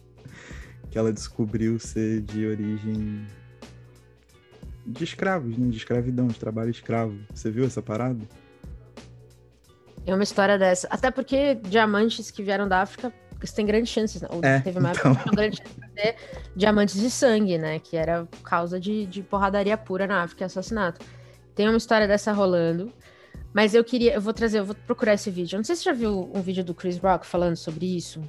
Que ela descobriu ser de origem de escravos, né? de escravidão, de trabalho escravo. Você viu essa parada? É uma história dessa. Até porque diamantes que vieram da África, você tem grandes chances, né? ou é, teve uma então... época grande chance de ter diamantes de sangue, né? Que era causa de, de porradaria pura na África e assassinato. Tem uma história dessa rolando. Mas eu queria, eu vou trazer, eu vou procurar esse vídeo. Eu não sei se você já viu um vídeo do Chris Rock falando sobre isso.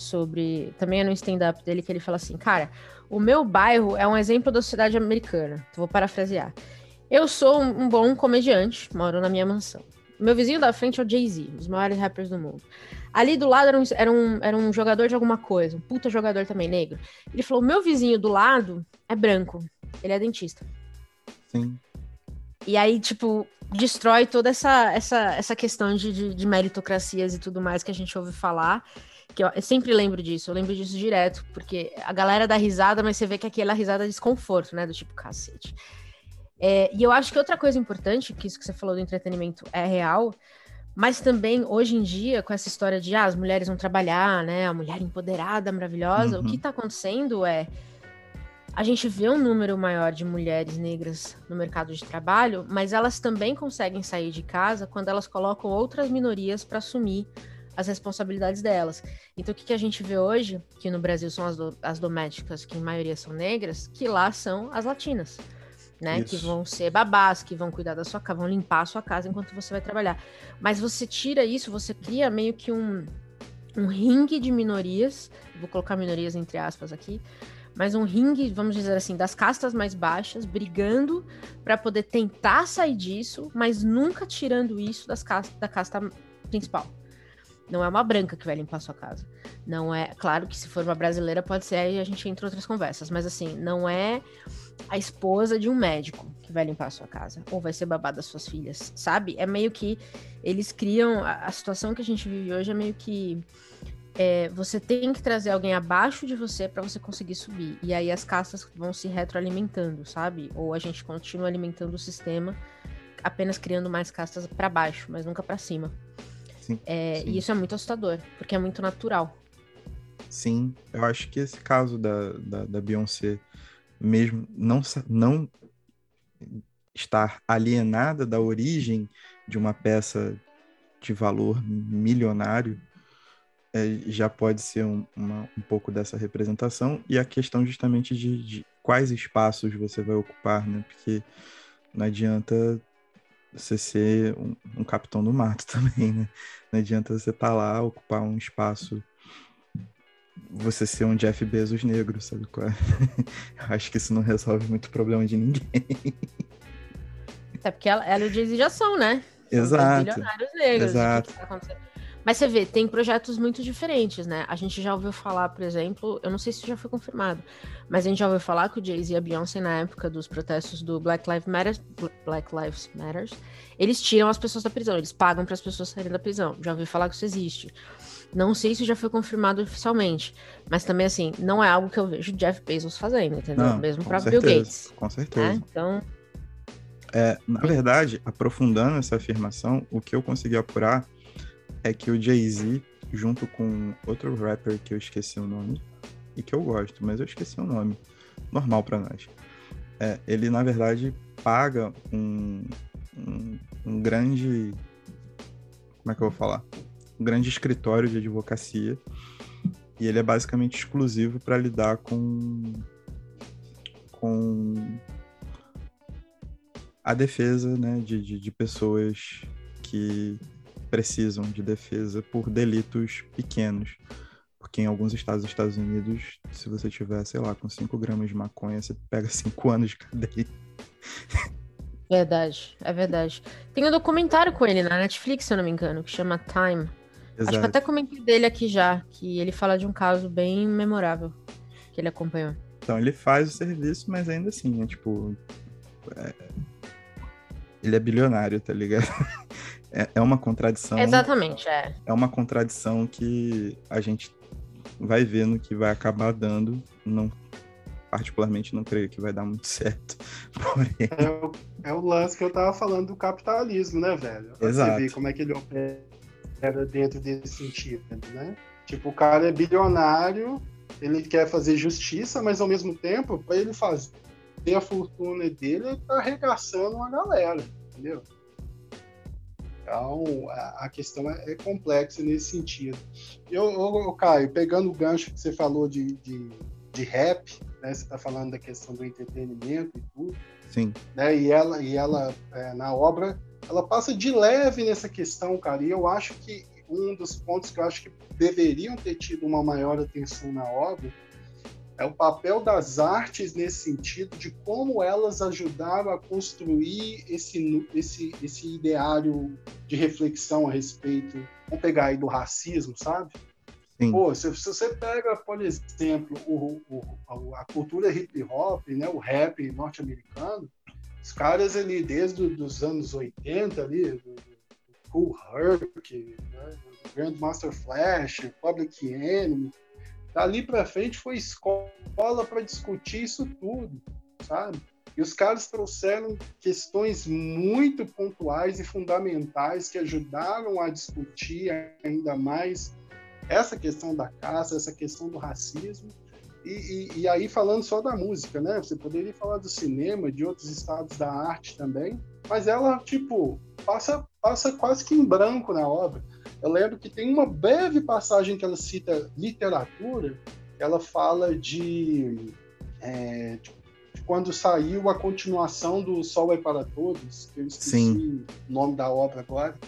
Sobre. Também é no stand-up dele que ele fala assim, cara, o meu bairro é um exemplo da sociedade americana. Vou parafrasear. Eu sou um, um bom comediante, moro na minha mansão. Meu vizinho da frente é o Jay-Z, um dos maiores rappers do mundo. Ali do lado era um, era, um, era um jogador de alguma coisa, um puta jogador também negro. Ele falou: meu vizinho do lado é branco, ele é dentista. Sim. E aí, tipo, destrói toda essa, essa, essa questão de, de, de meritocracias e tudo mais que a gente ouve falar. Que eu, eu, sempre lembro disso, eu lembro disso direto, porque a galera dá risada, mas você vê que aquela risada é desconforto, né? Do tipo, cacete. É, e eu acho que outra coisa importante, que isso que você falou do entretenimento é real, mas também hoje em dia, com essa história de ah, as mulheres vão trabalhar, né? A mulher empoderada, maravilhosa, uhum. o que está acontecendo é a gente vê um número maior de mulheres negras no mercado de trabalho, mas elas também conseguem sair de casa quando elas colocam outras minorias para assumir as responsabilidades delas. Então, o que, que, a gente vê hoje, que no Brasil são as, do, as domésticas, que em maioria são negras, que lá são as latinas né? Que vão ser babás, que vão cuidar da sua casa, vão limpar a sua casa enquanto você vai trabalhar. Mas você tira isso, você cria meio que um, um ringue de minorias, vou colocar minorias entre aspas aqui, mas um ringue, vamos dizer assim, das castas mais baixas, brigando para poder tentar sair disso, mas nunca tirando isso das castas, da casta principal. Não é uma branca que vai limpar a sua casa. Não é. Claro que se for uma brasileira, pode ser aí a gente entra outras conversas. Mas assim, não é a esposa de um médico que vai limpar a sua casa. Ou vai ser babá das suas filhas. Sabe? É meio que. Eles criam. A, a situação que a gente vive hoje é meio que. É, você tem que trazer alguém abaixo de você para você conseguir subir. E aí as castas vão se retroalimentando, sabe? Ou a gente continua alimentando o sistema, apenas criando mais castas para baixo, mas nunca para cima. Sim, é, sim. E isso é muito assustador, porque é muito natural. Sim, eu acho que esse caso da, da, da Beyoncé, mesmo não, não estar alienada da origem de uma peça de valor milionário é, já pode ser um, uma, um pouco dessa representação e a questão justamente de, de quais espaços você vai ocupar, né? Porque não adianta você ser um, um, capitão do mato também, né? Não adianta você estar tá lá, ocupar um espaço, você ser um Jeff Bezos negro, sabe qual é? Acho que isso não resolve muito problema de ninguém. Até porque ela, ela e o Jay-Z já são, né? São Exato. bilionários negros. Exato. Mas você vê, tem projetos muito diferentes, né? A gente já ouviu falar, por exemplo, eu não sei se já foi confirmado, mas a gente já ouviu falar que o Jay-Z e a Beyoncé, na época dos protestos do Black Lives Matter, Black Lives Matters, eles tiram as pessoas da prisão, eles pagam para as pessoas saírem da prisão. Já ouvi falar que isso existe. Não sei se já foi confirmado oficialmente, mas também, assim, não é algo que eu vejo Jeff Bezos fazendo, entendeu? Não, Mesmo para Bill Gates. Com certeza. Né? Então. É, na verdade, aprofundando essa afirmação, o que eu consegui apurar é que o Jay-Z, junto com outro rapper que eu esqueci o nome, e que eu gosto, mas eu esqueci o nome, normal para nós. É, ele, na verdade, paga um, um, um grande. Como é que eu vou falar? Um grande escritório de advocacia. E ele é basicamente exclusivo para lidar com. com a defesa né, de, de, de pessoas que precisam de defesa por delitos pequenos. Porque em alguns estados dos Estados Unidos, se você tiver, sei lá, com 5 gramas de maconha, você pega 5 anos de cadeia. Verdade, é verdade. Tem um documentário com ele na Netflix, se eu não me engano, que chama Time. Exato. Acho que até comentei dele aqui já, que ele fala de um caso bem memorável que ele acompanhou. Então, ele faz o serviço, mas ainda assim, é tipo. É... Ele é bilionário, tá ligado? é, é uma contradição. Exatamente, é. É uma contradição que a gente vai ver no que vai acabar dando. Não, particularmente, não creio que vai dar muito certo. Porém... É, o, é o lance que eu tava falando do capitalismo, né, velho? Exato. Você vê como é que ele opera dentro desse sentido, né? Tipo, o cara é bilionário, ele quer fazer justiça, mas ao mesmo tempo, para ele fazer a fortuna dele, ele tá arregaçando uma galera, entendeu? Então, a, questão é, é, complexa nesse sentido. Eu, eu, Caio, pegando o gancho que você falou de, de, de rap, né? Você está falando da questão do entretenimento e tudo. Sim. Né? E ela, e ela é, na obra, ela passa de leve nessa questão, cara. E eu acho que um dos pontos que eu acho que deveriam ter tido uma maior atenção na obra é o papel das artes nesse sentido de como elas ajudaram a construir esse, esse, esse ideário de reflexão a respeito, vamos pegar aí do racismo, sabe? Sim. Pô, se, se, você pega, por exemplo, o, o, a cultura hip hop, né, o rap norte-americano, os caras ali desde os anos 80 ali, do, Cool Herc, né, Grandmaster Flash, Public Enemy, Dali para frente foi escola para discutir isso tudo, sabe? E os caras trouxeram questões muito pontuais e fundamentais que ajudaram a discutir ainda mais essa questão da caça, essa questão do racismo. E, e, e, aí, falando só da música, né? Você poderia falar do cinema, de outros estados da arte também, mas ela, tipo, passa, passa quase que em branco na obra. Eu lembro que tem uma breve passagem que ela cita literatura, ela fala de, é, de, de quando saiu a continuação do Sol é para Todos, eu esqueci Sim. o nome da obra agora,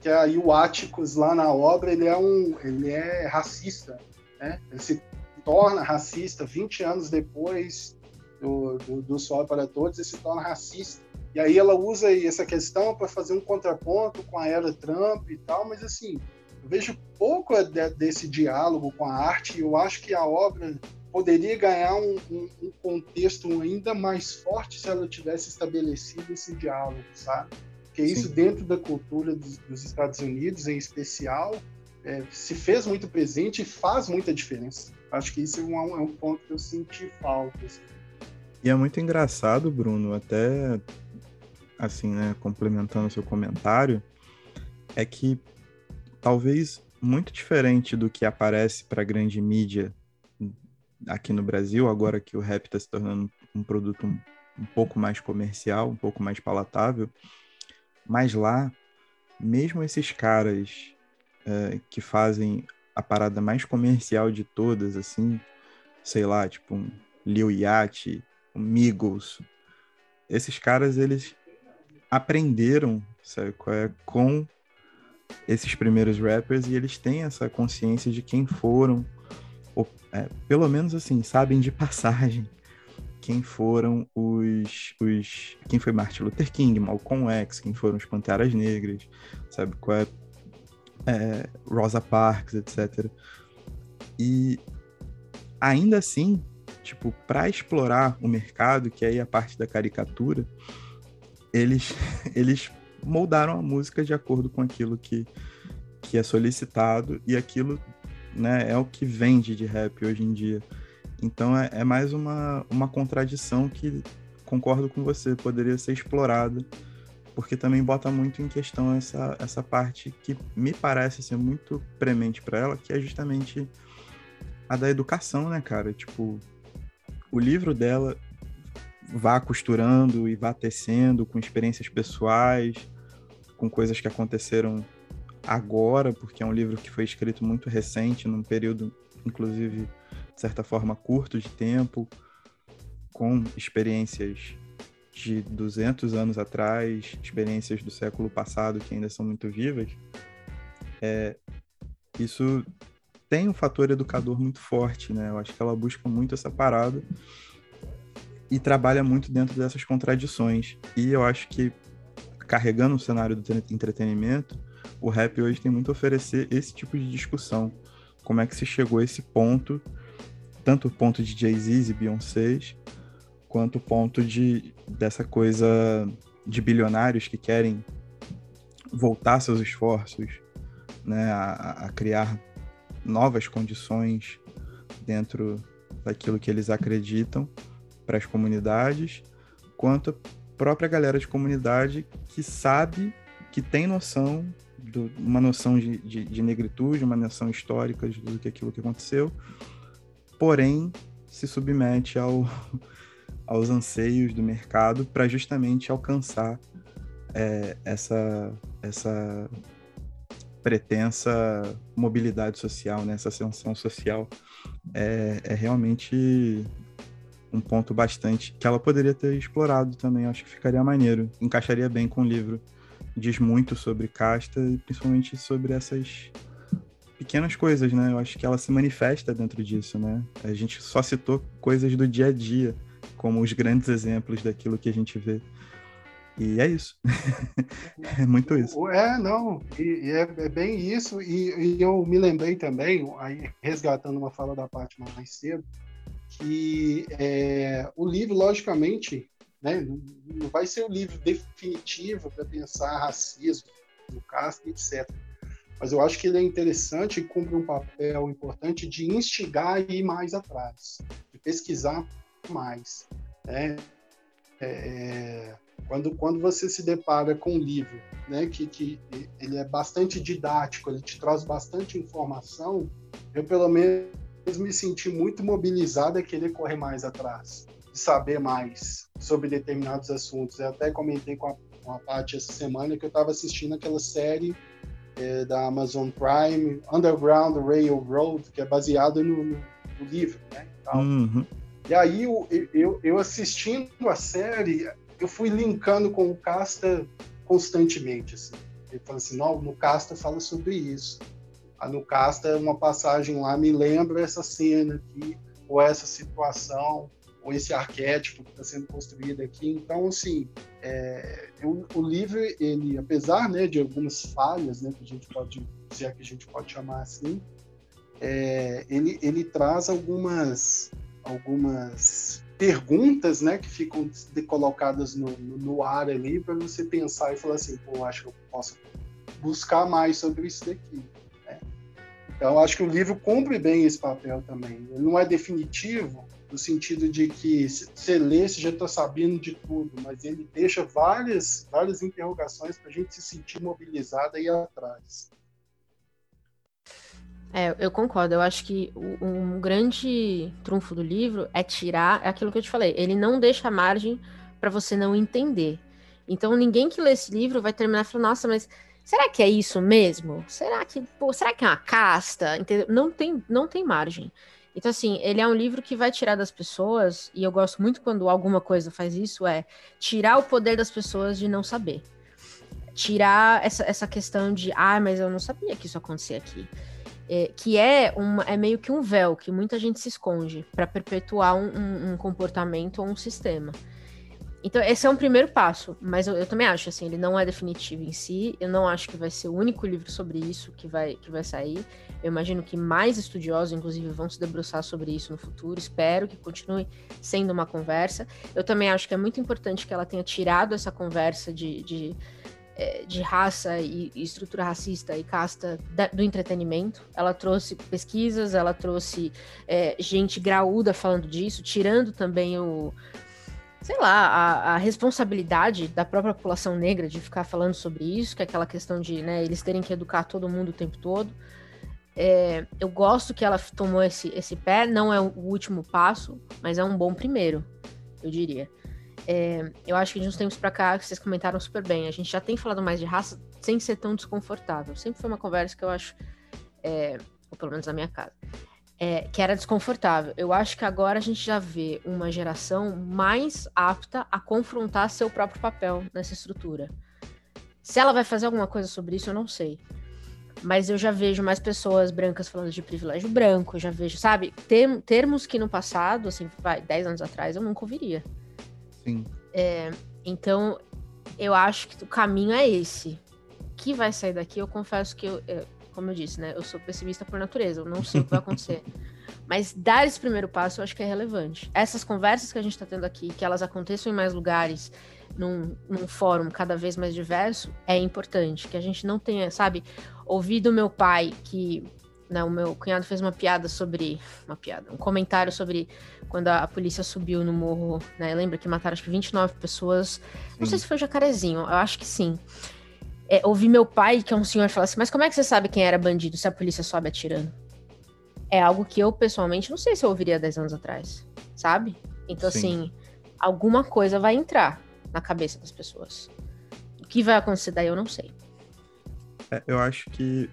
que aí o Áticos lá na obra ele é um ele é racista, né? Ele se torna racista 20 anos depois do, do, do Sol é para Todos, ele se torna racista e aí ela usa essa questão para fazer um contraponto com a era Trump e tal, mas assim, eu vejo pouco desse diálogo com a arte e eu acho que a obra poderia ganhar um, um, um, contexto ainda mais forte se ela tivesse estabelecido esse diálogo, sabe? Porque isso Sim. dentro da cultura dos, dos, Estados Unidos, em especial, é, se fez muito presente e faz muita diferença. Acho que isso é um, é um ponto que eu senti falta. Assim. E é muito engraçado, Bruno, até assim, né, complementando seu comentário, é que talvez muito diferente do que aparece para a grande mídia aqui no Brasil, agora que o rap está se tornando um produto um pouco mais comercial, um pouco mais palatável. Mas lá, mesmo esses caras é, que fazem a parada mais comercial de todas, assim, sei lá, tipo um Lil Yachty, um Migos, esses caras, eles aprenderam, sabe, é, com esses primeiros rappers e eles têm essa consciência de quem foram, ou, é, pelo menos assim, sabem de passagem quem foram os, os quem foi Martin Luther King, Malcolm X, quem foram os Panteras Negras, sabe qual é, é Rosa Parks, etc. E ainda assim, tipo, para explorar o mercado, que é aí a parte da caricatura, eles eles moldaram a música de acordo com aquilo que que é solicitado e aquilo, né, é o que vende de rap hoje em dia. Então é, é mais uma, uma contradição que, concordo com você, poderia ser explorada, porque também bota muito em questão essa, essa parte que me parece ser muito premente para ela, que é justamente a da educação, né, cara? Tipo, o livro dela vá costurando e vá tecendo com experiências pessoais, com coisas que aconteceram agora, porque é um livro que foi escrito muito recente, num período, inclusive, de certa forma, curto de tempo, com experiências de 200 anos atrás, experiências do século passado que ainda são muito vivas, é, isso tem um fator educador muito forte, né? Eu acho que ela busca muito essa parada e trabalha muito dentro dessas contradições. E eu acho que, carregando o cenário do entretenimento, o rap hoje tem muito a oferecer esse tipo de discussão. Como é que se chegou a esse ponto tanto o ponto de Jay-Z e Beyoncé, quanto o ponto de, dessa coisa de bilionários que querem voltar seus esforços né, a, a criar novas condições dentro daquilo que eles acreditam para as comunidades, quanto a própria galera de comunidade que sabe, que tem noção, do, uma noção de, de, de negritude, uma noção histórica do que aquilo que aconteceu, porém se submete ao, aos anseios do mercado para justamente alcançar é, essa, essa pretensa mobilidade social, né? essa ascensão social, é, é realmente um ponto bastante que ela poderia ter explorado também. Acho que ficaria maneiro, encaixaria bem com o livro. Diz muito sobre casta e principalmente sobre essas pequenas coisas, né? Eu acho que ela se manifesta dentro disso, né? A gente só citou coisas do dia a dia como os grandes exemplos daquilo que a gente vê. E é isso. é muito isso. É, não, e, e é, é, bem isso. E, e, eu me lembrei também, aí resgatando uma fala da parte mais cedo, que é, o livro, logicamente, né, não vai ser o livro definitivo para pensar racismo, caso, etc mas eu acho que ele é interessante e cumpre um papel importante de instigar e ir mais atrás, de pesquisar mais. Né? É, é, quando, quando você se depara com um livro né, que, que ele é bastante didático, ele te traz bastante informação, eu pelo menos me senti muito mobilizado a querer correr mais atrás, saber mais sobre determinados assuntos. Eu até comentei com a, com a Paty essa semana que eu estava assistindo aquela série é, da Amazon Prime, Underground Railroad, que é baseado no, no, no livro, né? Uhum. E aí eu, eu, eu, assistindo a série, eu fui linkando com o Casta constantemente, assim. Ele fala assim, não, no Casta fala sobre isso. A no Casta, uma passagem lá me lembra essa cena aqui, ou essa situação, ou esse arquétipo que está sendo construído aqui. Então, assim, é, o, o, livro, ele, apesar né, de algumas falhas, né, que a gente pode dizer que a gente pode chamar assim, é, ele, ele traz algumas, algumas perguntas né, que ficam colocadas no, no, no ar ali para você pensar e falar assim, pô, acho que eu posso buscar mais sobre isso daqui. Então, acho que o livro cumpre bem esse papel também. Ele não é definitivo, no sentido de que você lê, você já está sabendo de tudo, mas ele deixa várias, várias interrogações para a gente se sentir mobilizado e atrás. É, eu concordo. Eu acho que um grande trunfo do livro é tirar é aquilo que eu te falei. Ele não deixa margem para você não entender. Então, ninguém que lê esse livro vai terminar falando, nossa, mas será que é isso mesmo? Será que, pô, será que é uma casta? Não tem, não tem margem. Então, assim, ele é um livro que vai tirar das pessoas, e eu gosto muito quando alguma coisa faz isso, é tirar o poder das pessoas de não saber. Tirar essa, essa questão de, ah, mas eu não sabia que isso acontecia aqui. É, que é, uma, é meio que um véu que muita gente se esconde para perpetuar um, um, um comportamento ou um sistema. Então, esse é um primeiro passo, mas eu, eu, também acho, assim, ele não é definitivo em si, eu não acho que vai ser o único livro sobre isso que vai, que vai sair. Eu imagino que mais estudiosos, inclusive, vão se debruçar sobre isso no futuro, espero que continue sendo uma conversa. Eu também acho que é muito importante que ela tenha tirado essa conversa de, de, é, de raça e, estrutura racista e casta do entretenimento. Ela trouxe pesquisas, ela trouxe é, gente graúda falando disso, tirando também o sei lá, a, a, responsabilidade da própria população negra de ficar falando sobre isso, que é aquela questão de né, eles terem que educar todo mundo o tempo todo. É, eu gosto que ela tomou esse, esse pé, não é o último passo, mas é um bom primeiro, eu diria. É, eu acho que de uns tempos pra cá, vocês comentaram super bem, a gente já tem falado mais de raça sem ser tão desconfortável. Sempre foi uma conversa que eu acho, é, ou pelo menos na minha casa, é, que era desconfortável. Eu acho que agora a gente já vê uma geração mais apta a confrontar seu próprio papel nessa estrutura. Se ela vai fazer alguma coisa sobre isso, eu não sei. Mas eu já vejo mais pessoas brancas falando de privilégio branco, já vejo, sabe, termos que no passado, assim, vai, 10 anos atrás, eu nunca ouviria. Sim. É, então, eu acho que o caminho é esse. O que vai sair daqui, eu confesso que eu, eu como eu disse, né? Eu sou pessimista por natureza, eu não sei o que vai acontecer. Mas dar esse primeiro passo eu acho que é relevante. Essas conversas que a gente está tendo aqui, que elas aconteçam em mais lugares, num, num, fórum cada vez mais diverso, é importante. Que a gente não tenha, sabe, ouvido meu pai que. Né, o meu cunhado fez uma piada sobre. Uma piada, um comentário sobre quando a, a polícia subiu no morro, né? Lembra que mataram acho que 29 pessoas. Não sim. sei se foi Jacarezinho, eu acho que sim é, ouvi meu pai, que é um senhor, falar assim: Mas como é que você sabe quem era bandido se a polícia sobe atirando? É algo que eu, pessoalmente, não sei se eu ouviria 10 anos atrás, sabe? Então, Sim. assim, alguma coisa vai entrar na cabeça das pessoas. O que vai acontecer daí, eu não sei. É, eu acho que,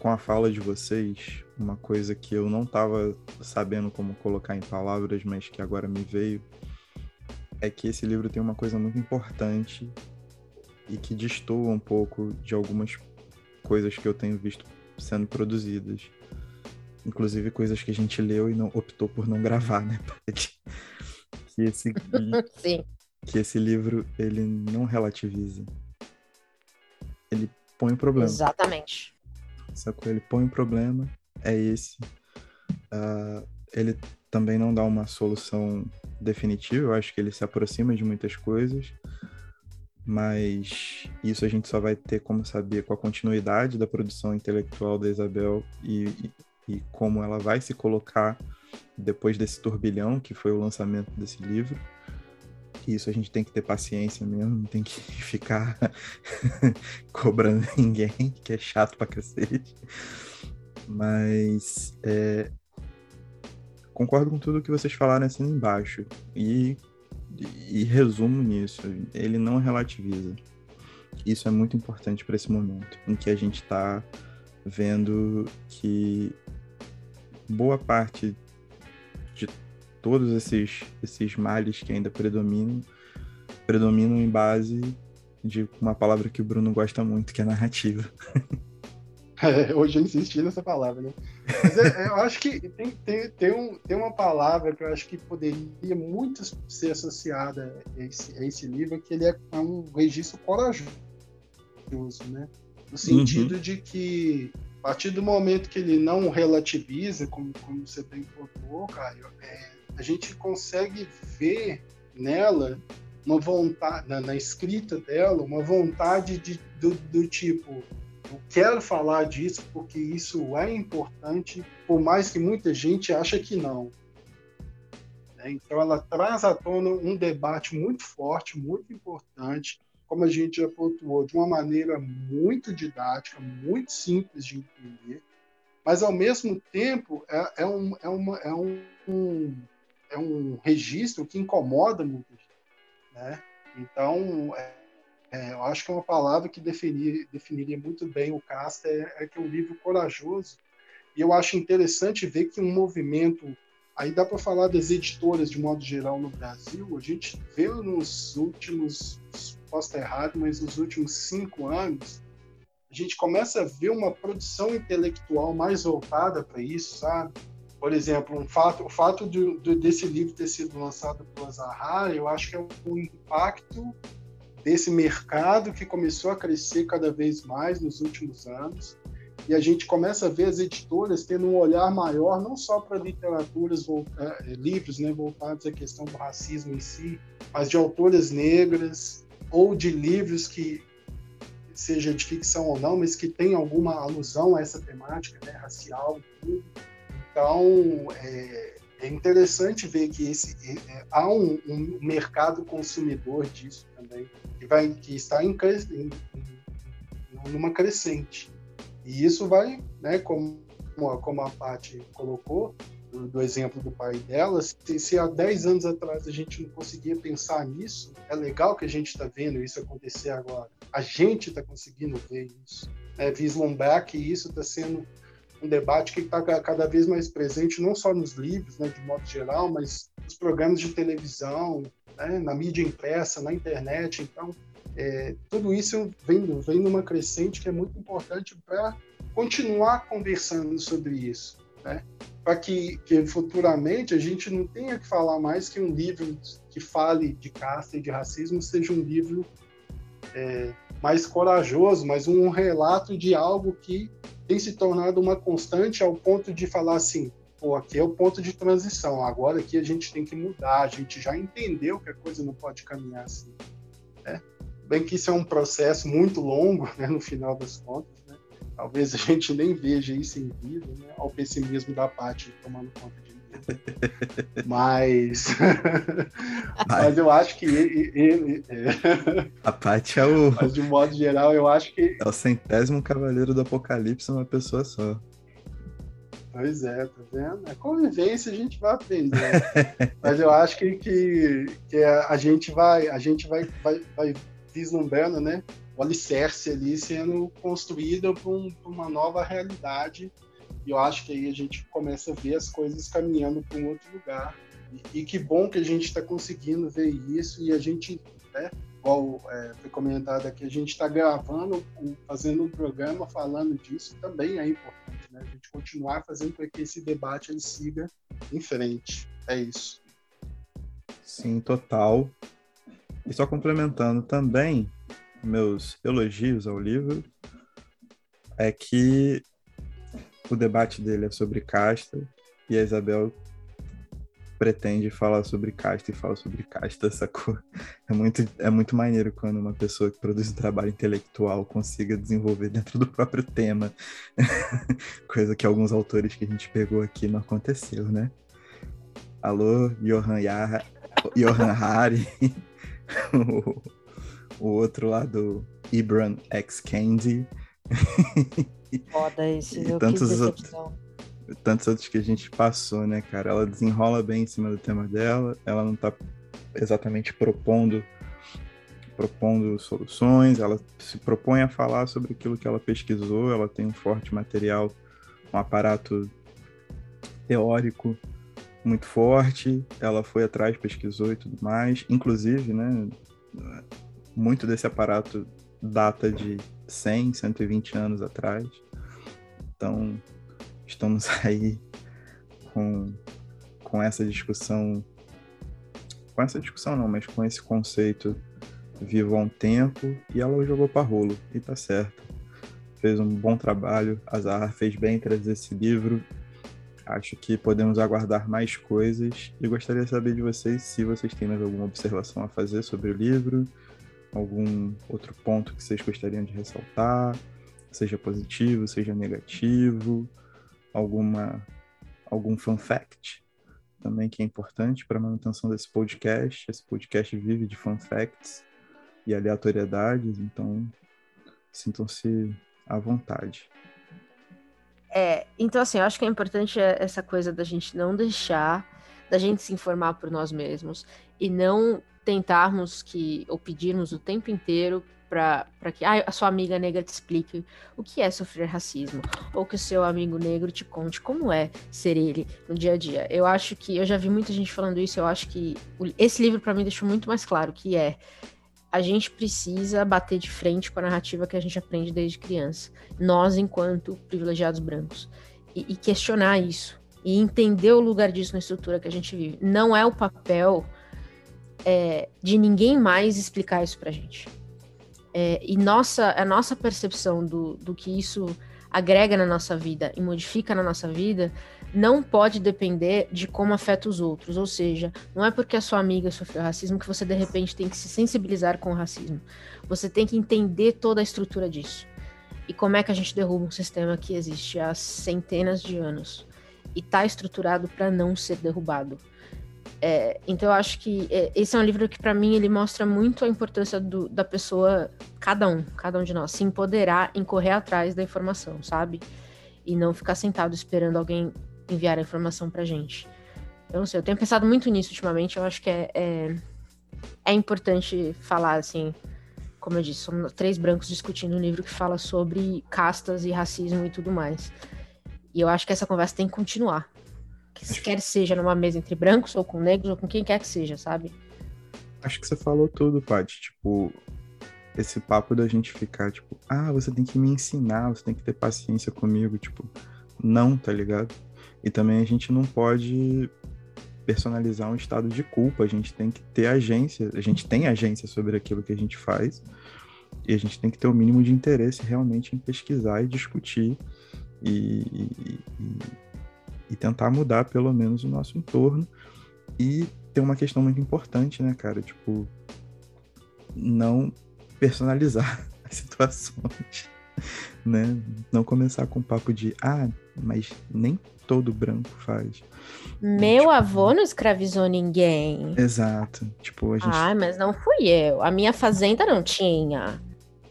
com a fala de vocês, uma coisa que eu não estava sabendo como colocar em palavras, mas que agora me veio, é que esse livro tem uma coisa muito importante e que destoa um pouco de algumas coisas que eu tenho visto sendo produzidas. Inclusive coisas que a gente leu e não optou por não gravar, né? que esse Sim. que esse livro ele não relativiza. Ele põe o problema. Exatamente. Sacou? Ele põe o problema, é esse. Uh, ele também não dá uma solução definitiva, eu acho que ele se aproxima de muitas coisas mas isso a gente só vai ter como saber com a continuidade da produção intelectual da Isabel e, e, como ela vai se colocar depois desse turbilhão que foi o lançamento desse livro. Isso a gente tem que ter paciência mesmo, não tem que ficar cobrando ninguém, que é chato pra cacete. Mas é, concordo com tudo que vocês falaram assim embaixo. E e resumo nisso, ele não relativiza. Isso é muito importante para esse momento, em que a gente está vendo que boa parte de todos esses, esses males que ainda predominam, predominam em base de uma palavra que o Bruno gosta muito, que é narrativa. É, hoje eu insisti nessa palavra, né? Mas é, eu acho que tem, tem, tem, um, tem uma palavra que eu acho que poderia muito ser associada a esse, a esse livro, que ele é, é um registro corajoso, né? No sentido uhum. de que, a partir do momento que ele não relativiza, como, como você bem colocou, Caio, é, a gente consegue ver nela uma vontade, na, na escrita dela, uma vontade de, do, do tipo eu quero falar disso porque isso é importante, por mais que muita gente acha que não. Né? Então, ela traz à tona um debate muito forte, muito importante, como a gente já pontuou, de uma maneira muito didática, muito simples de entender, mas, ao mesmo tempo, é, é, um, é, uma, é, um, um, é um registro que incomoda gente. Né? Então, é, é, eu acho que é uma palavra que definir, definiria muito bem o Casta é, é que é um livro corajoso. E eu acho interessante ver que um movimento Aí dá para falar das editoras de modo geral no Brasil. A gente vê nos últimos, posso estar errado, mas nos últimos cinco anos, a gente começa a ver uma produção intelectual mais voltada para isso, sabe? Por exemplo, um fato, o fato de, de, desse livro ter sido lançado pela Zahara, eu acho que é um impacto desse mercado que começou a crescer cada vez mais nos últimos anos e a gente começa a ver as editoras tendo um olhar maior não só para literaturas eh, livros né, voltados à questão do racismo em si, mas de autoras negras ou de livros que seja de ficção ou não, mas que tem alguma alusão a essa temática né, racial. Então é, é, interessante ver que esse, é, há um, um, mercado consumidor disso também que vai que está em, em, em numa crescente. E isso vai, né, como, como a Paty colocou, do, do, exemplo do pai dela, se, se, há 10 anos atrás a gente não conseguia pensar nisso, é legal que a gente está vendo isso acontecer agora. A gente está conseguindo ver isso, né, vislumbrar que isso está sendo um debate que está cada vez mais presente, não só nos livros, né, de modo geral, mas nos programas de televisão, né, na mídia impressa, na internet. Então, é, tudo isso vem, vem numa crescente que é muito importante para continuar conversando sobre isso, né? para que, que, futuramente a gente não tenha que falar mais que um livro que fale de caça e de racismo seja um livro é, mais corajoso, mas um relato de algo que tem se tornado uma constante ao ponto de falar assim, pô, aqui é o ponto de transição, agora aqui a gente tem que mudar, a gente já entendeu que a coisa não pode caminhar assim. Né? bem que isso é um processo muito longo, né, no final das contas, né? Talvez a gente nem veja isso em vida, né? Ao pessimismo da parte tomando conta de. Mas, mas eu acho que ele, ele a parte é o. Mas de modo geral, eu acho que é o centésimo cavaleiro do Apocalipse, uma pessoa só. Pois é, tá vendo? É convivência, a gente vai aprender. Mas eu acho que, que, que a gente vai, a gente vai, vai, vai vislumbrando, né, o alicerce ali sendo construído para um, uma nova realidade. E eu acho que aí a gente começa a ver as coisas caminhando para um outro lugar. E, e, que bom que a gente está conseguindo ver isso e a gente, né, igual é, foi comentado aqui, a gente está gravando, fazendo um programa falando disso, também é importante, né? A gente continuar fazendo com que esse debate ele siga em frente. É isso. Sim, total. E só complementando também meus elogios ao livro, é que o debate dele é sobre casta e a Isabel pretende falar sobre casta e fala sobre casta, sacou? É muito, é muito maneiro quando uma pessoa que produz um trabalho intelectual consiga desenvolver dentro do próprio tema. Coisa que alguns autores que a gente pegou aqui não aconteceu, né? Alô, Johan, Yara, Johan Hari. o, o outro lá do Ibram X. Candy. Foda esse, e tantos outros, tantos outros que a gente passou, né, cara? Ela desenrola bem em cima do tema dela, ela não tá exatamente propondo propondo soluções, ela se propõe a falar sobre aquilo que ela pesquisou, ela tem um forte material, um aparato teórico muito forte, ela foi atrás, pesquisou e tudo mais. Inclusive, né, muito desse aparato data de 100, 120 anos atrás. Então, estamos aí com, com essa discussão, com essa discussão não, mas com esse conceito vivo há um tempo e ela jogou para rolo e tá certo. Fez um bom trabalho, a Zahra fez bem trazer esse livro Acho que podemos aguardar mais coisas e gostaria de saber de vocês se vocês têm mais alguma observação a fazer sobre o livro, algum outro ponto que vocês gostariam de ressaltar, seja positivo, seja negativo, alguma algum fun fact também que é importante para a manutenção desse podcast. Esse podcast vive de fun facts e aleatoriedades, então sintam-se à vontade. É, então, assim, eu acho que é importante essa coisa da gente não deixar, da gente se informar por nós mesmos e não tentarmos que, ou pedirmos o tempo inteiro para que ah, a sua amiga negra te explique o que é sofrer racismo, ou que o seu amigo negro te conte como é ser ele no dia a dia. Eu acho que, eu já vi muita gente falando isso, eu acho que esse livro para mim deixou muito mais claro que é a gente precisa bater de frente com a narrativa que a gente aprende desde criança, nós enquanto privilegiados brancos, e, e questionar isso, e entender o lugar disso na estrutura que a gente vive. Não é o papel é, de ninguém mais explicar isso pra gente. É, e nossa, a nossa percepção do, do que isso agrega na nossa vida e modifica na nossa vida não pode depender de como afeta os outros. Ou seja, não é porque a sua amiga sofreu racismo que você de repente tem que se sensibilizar com o racismo. Você tem que entender toda a estrutura disso. E como é que a gente derruba um sistema que existe há centenas de anos e está estruturado para não ser derrubado. É, então eu acho que é, esse é um livro que para mim ele mostra muito a importância do, da pessoa, cada um, cada um de nós, se empoderar em correr atrás da informação, sabe? E não ficar sentado esperando alguém enviar a informação pra gente. Eu não sei, eu tenho pensado muito nisso ultimamente, eu acho que é, é, é importante falar, assim, como eu disse, somos três brancos discutindo um livro que fala sobre castas e racismo e tudo mais. E eu acho que essa conversa tem que continuar, que quer seja numa mesa entre brancos ou com negros ou com quem quer que seja, sabe? Acho que você falou tudo, Paty. Tipo, esse papo da gente ficar, tipo, ah, você tem que me ensinar, você tem que ter paciência comigo, tipo, não, tá ligado? E também a gente não pode personalizar um estado de culpa, a gente tem que ter agência, a gente tem agência sobre aquilo que a gente faz, e a gente tem que ter o mínimo de interesse realmente em pesquisar e discutir e, e, e tentar mudar pelo menos o nosso entorno. E tem uma questão muito importante, né, cara? Tipo, não personalizar as situações, né? Não começar com papo de, ah, mas nem todo branco faz. Meu tipo, avô não escravizou ninguém. Exato. Tipo, a gente... Ah, mas não fui eu. A minha fazenda não tinha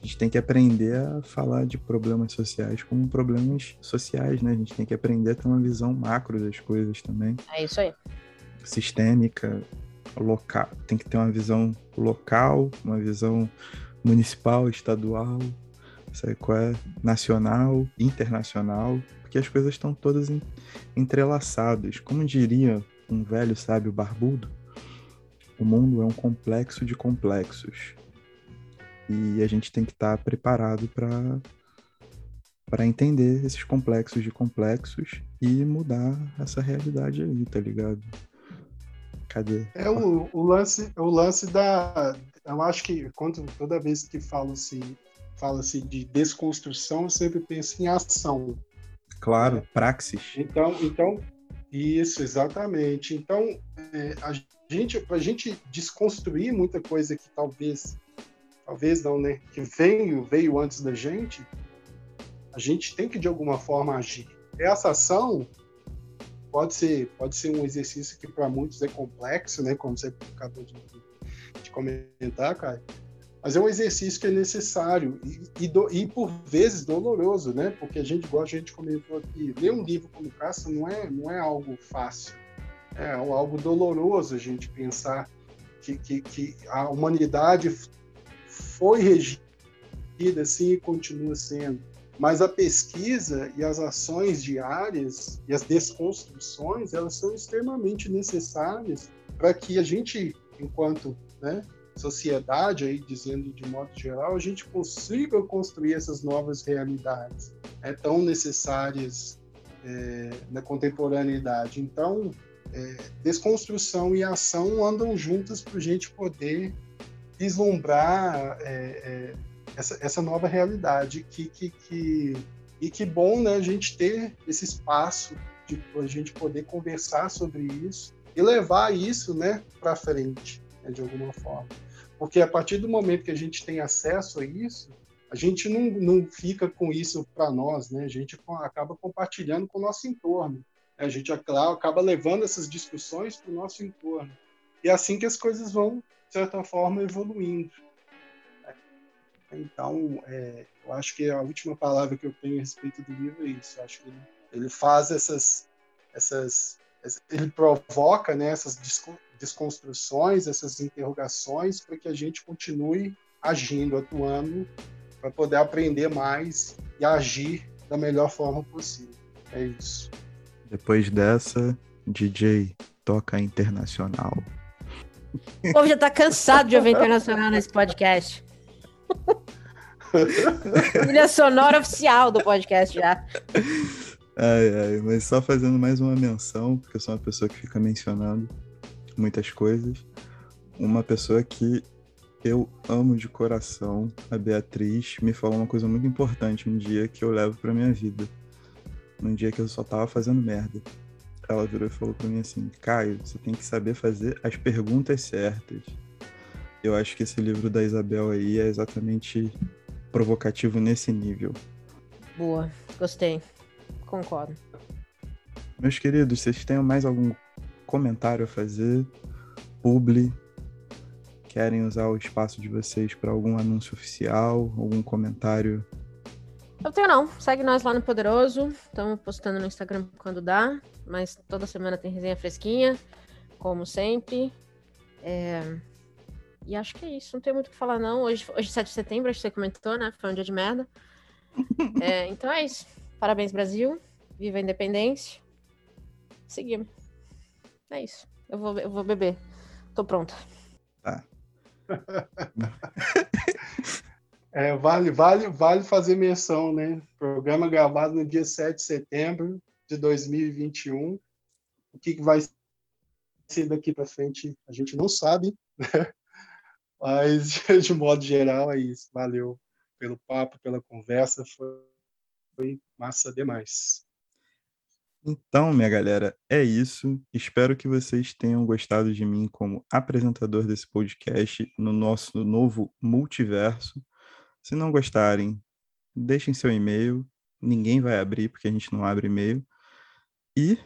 a gente tem que aprender a falar de problemas sociais como problemas sociais, né? A gente tem que aprender a ter uma visão macro das coisas também. É isso aí. Sistêmica, local. Tem que ter uma visão local, uma visão municipal, estadual, sabe qual é? Nacional, internacional, porque as coisas estão todas entrelaçadas. Como diria um velho sábio barbudo, o mundo é um complexo de complexos e a gente tem que estar tá preparado para para entender esses complexos de complexos e mudar essa realidade aí, tá ligado? Cadê? É o, o lance, o lance da eu acho que quando toda vez que fala-se fala-se de desconstrução, eu sempre penso em ação. Claro, praxis. Então, então isso exatamente. Então, é, a gente para a gente desconstruir muita coisa que talvez talvez não, né? Que veio, veio antes da gente, a gente tem que de alguma forma agir. Essa ação pode ser, pode ser um exercício que para muitos é complexo, né? Como você acabou de, de comentar, cara. Mas é um exercício que é necessário e, e, do, e, por vezes doloroso, né? Porque a gente, igual a gente comentou aqui, ler um livro como Caça não é, não é algo fácil. É algo doloroso a gente pensar que, que, que a humanidade foi regida assim e continua sendo. Mas a pesquisa e as ações diárias e as desconstruções, elas são extremamente necessárias para que a gente, enquanto né, sociedade, aí dizendo de modo geral, a gente consiga construir essas novas realidades é, tão necessárias é, na contemporaneidade. Então, é, desconstrução e ação andam juntas para a gente poder vislumbrar é, é, essa, essa nova realidade que, que, que, e que bom né, a gente ter esse espaço de a gente poder conversar sobre isso e levar isso né, para frente, né, de alguma forma. Porque a partir do momento que a gente tem acesso a isso, a gente não, não fica com isso para nós, né? a gente acaba compartilhando com o nosso entorno. A gente acaba levando essas discussões para o nosso entorno. E é assim que as coisas vão certa forma, evoluindo. Então, é, eu acho que a última palavra que eu tenho a respeito do livro é isso. Eu acho que ele, faz essas, essas, ele provoca né, essas desconstruções, essas interrogações, para que a gente continue agindo, atuando, para poder aprender mais e agir da melhor forma possível. É isso. Depois dessa, DJ toca internacional. O povo já tá cansado de ouvir internacional nesse podcast. Trilha sonora oficial do podcast já. Ai, ai, mas só fazendo mais uma menção, porque eu sou uma pessoa que fica mencionando muitas coisas. Uma pessoa que eu amo de coração, a Beatriz, me falou uma coisa muito importante um dia que eu levo pra minha vida. Num dia que eu só tava fazendo merda. Ela virou e falou pra mim assim: Caio, você tem que saber fazer as perguntas certas. Eu acho que esse livro da Isabel aí é exatamente provocativo nesse nível. Boa, gostei. Concordo. Meus queridos, vocês têm mais algum comentário a fazer? Publi? Querem usar o espaço de vocês para algum anúncio oficial? Algum comentário? Eu tenho não. Segue nós lá no Poderoso. Estamos postando no Instagram quando dá. Mas toda semana tem resenha fresquinha, como sempre. É... E acho que é isso. Não tem muito o que falar, não. Hoje, hoje 7 de setembro, acho que você comentou, né? Foi um dia de merda. É, então é isso. Parabéns, Brasil. Viva a independência. Seguimos. É isso. Eu vou, eu vou beber. Tô pronta. Tá. é, vale, vale, vale fazer menção, né? Programa gravado no dia 7 de setembro de 2021. O que, vai ser daqui para frente, a gente não sabe, né? Mas, de modo geral, é isso. Valeu pelo papo, pela conversa. Foi massa demais. Então, minha galera, é isso. Espero que vocês tenham gostado de mim como apresentador desse podcast no nosso novo multiverso. Se não gostarem, deixem seu e-mail. Ninguém vai abrir, porque a gente não abre e-mail. E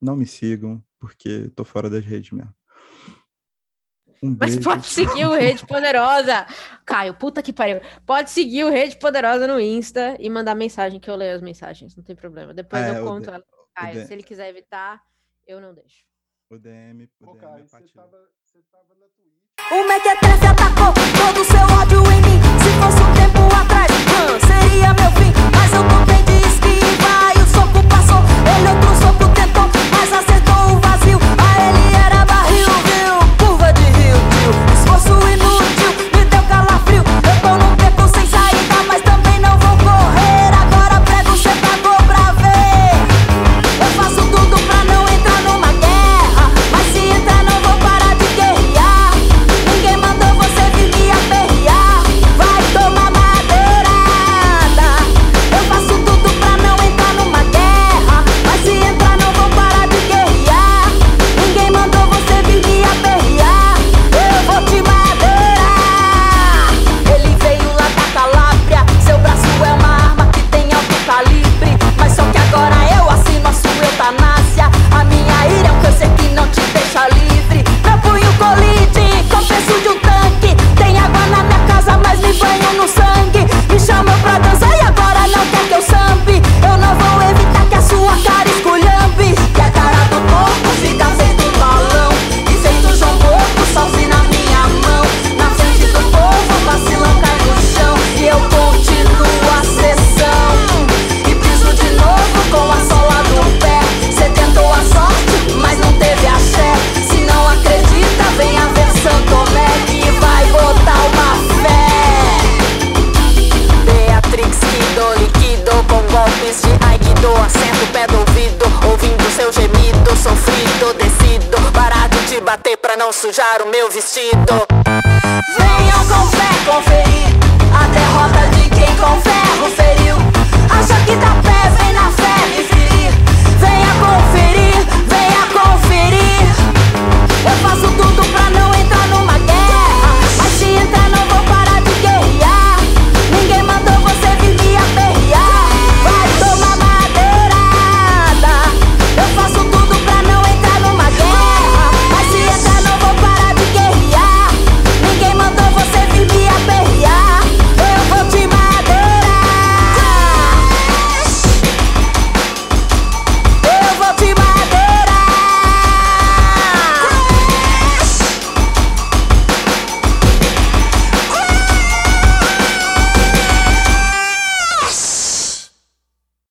não me sigam, porque tô fora das redes mesmo. Um Mas pode seguir o Rede Poderosa. Caio, puta que pariu. Pode seguir o Rede Poderosa no Insta e mandar mensagem, que eu leio as mensagens, não tem problema. Depois é, eu conto ela. Caio, se ele quiser evitar, eu não deixo. O DM, o DM Caio, é você tava, você tava na Twitch. O Mequetrefe atacou todo o seu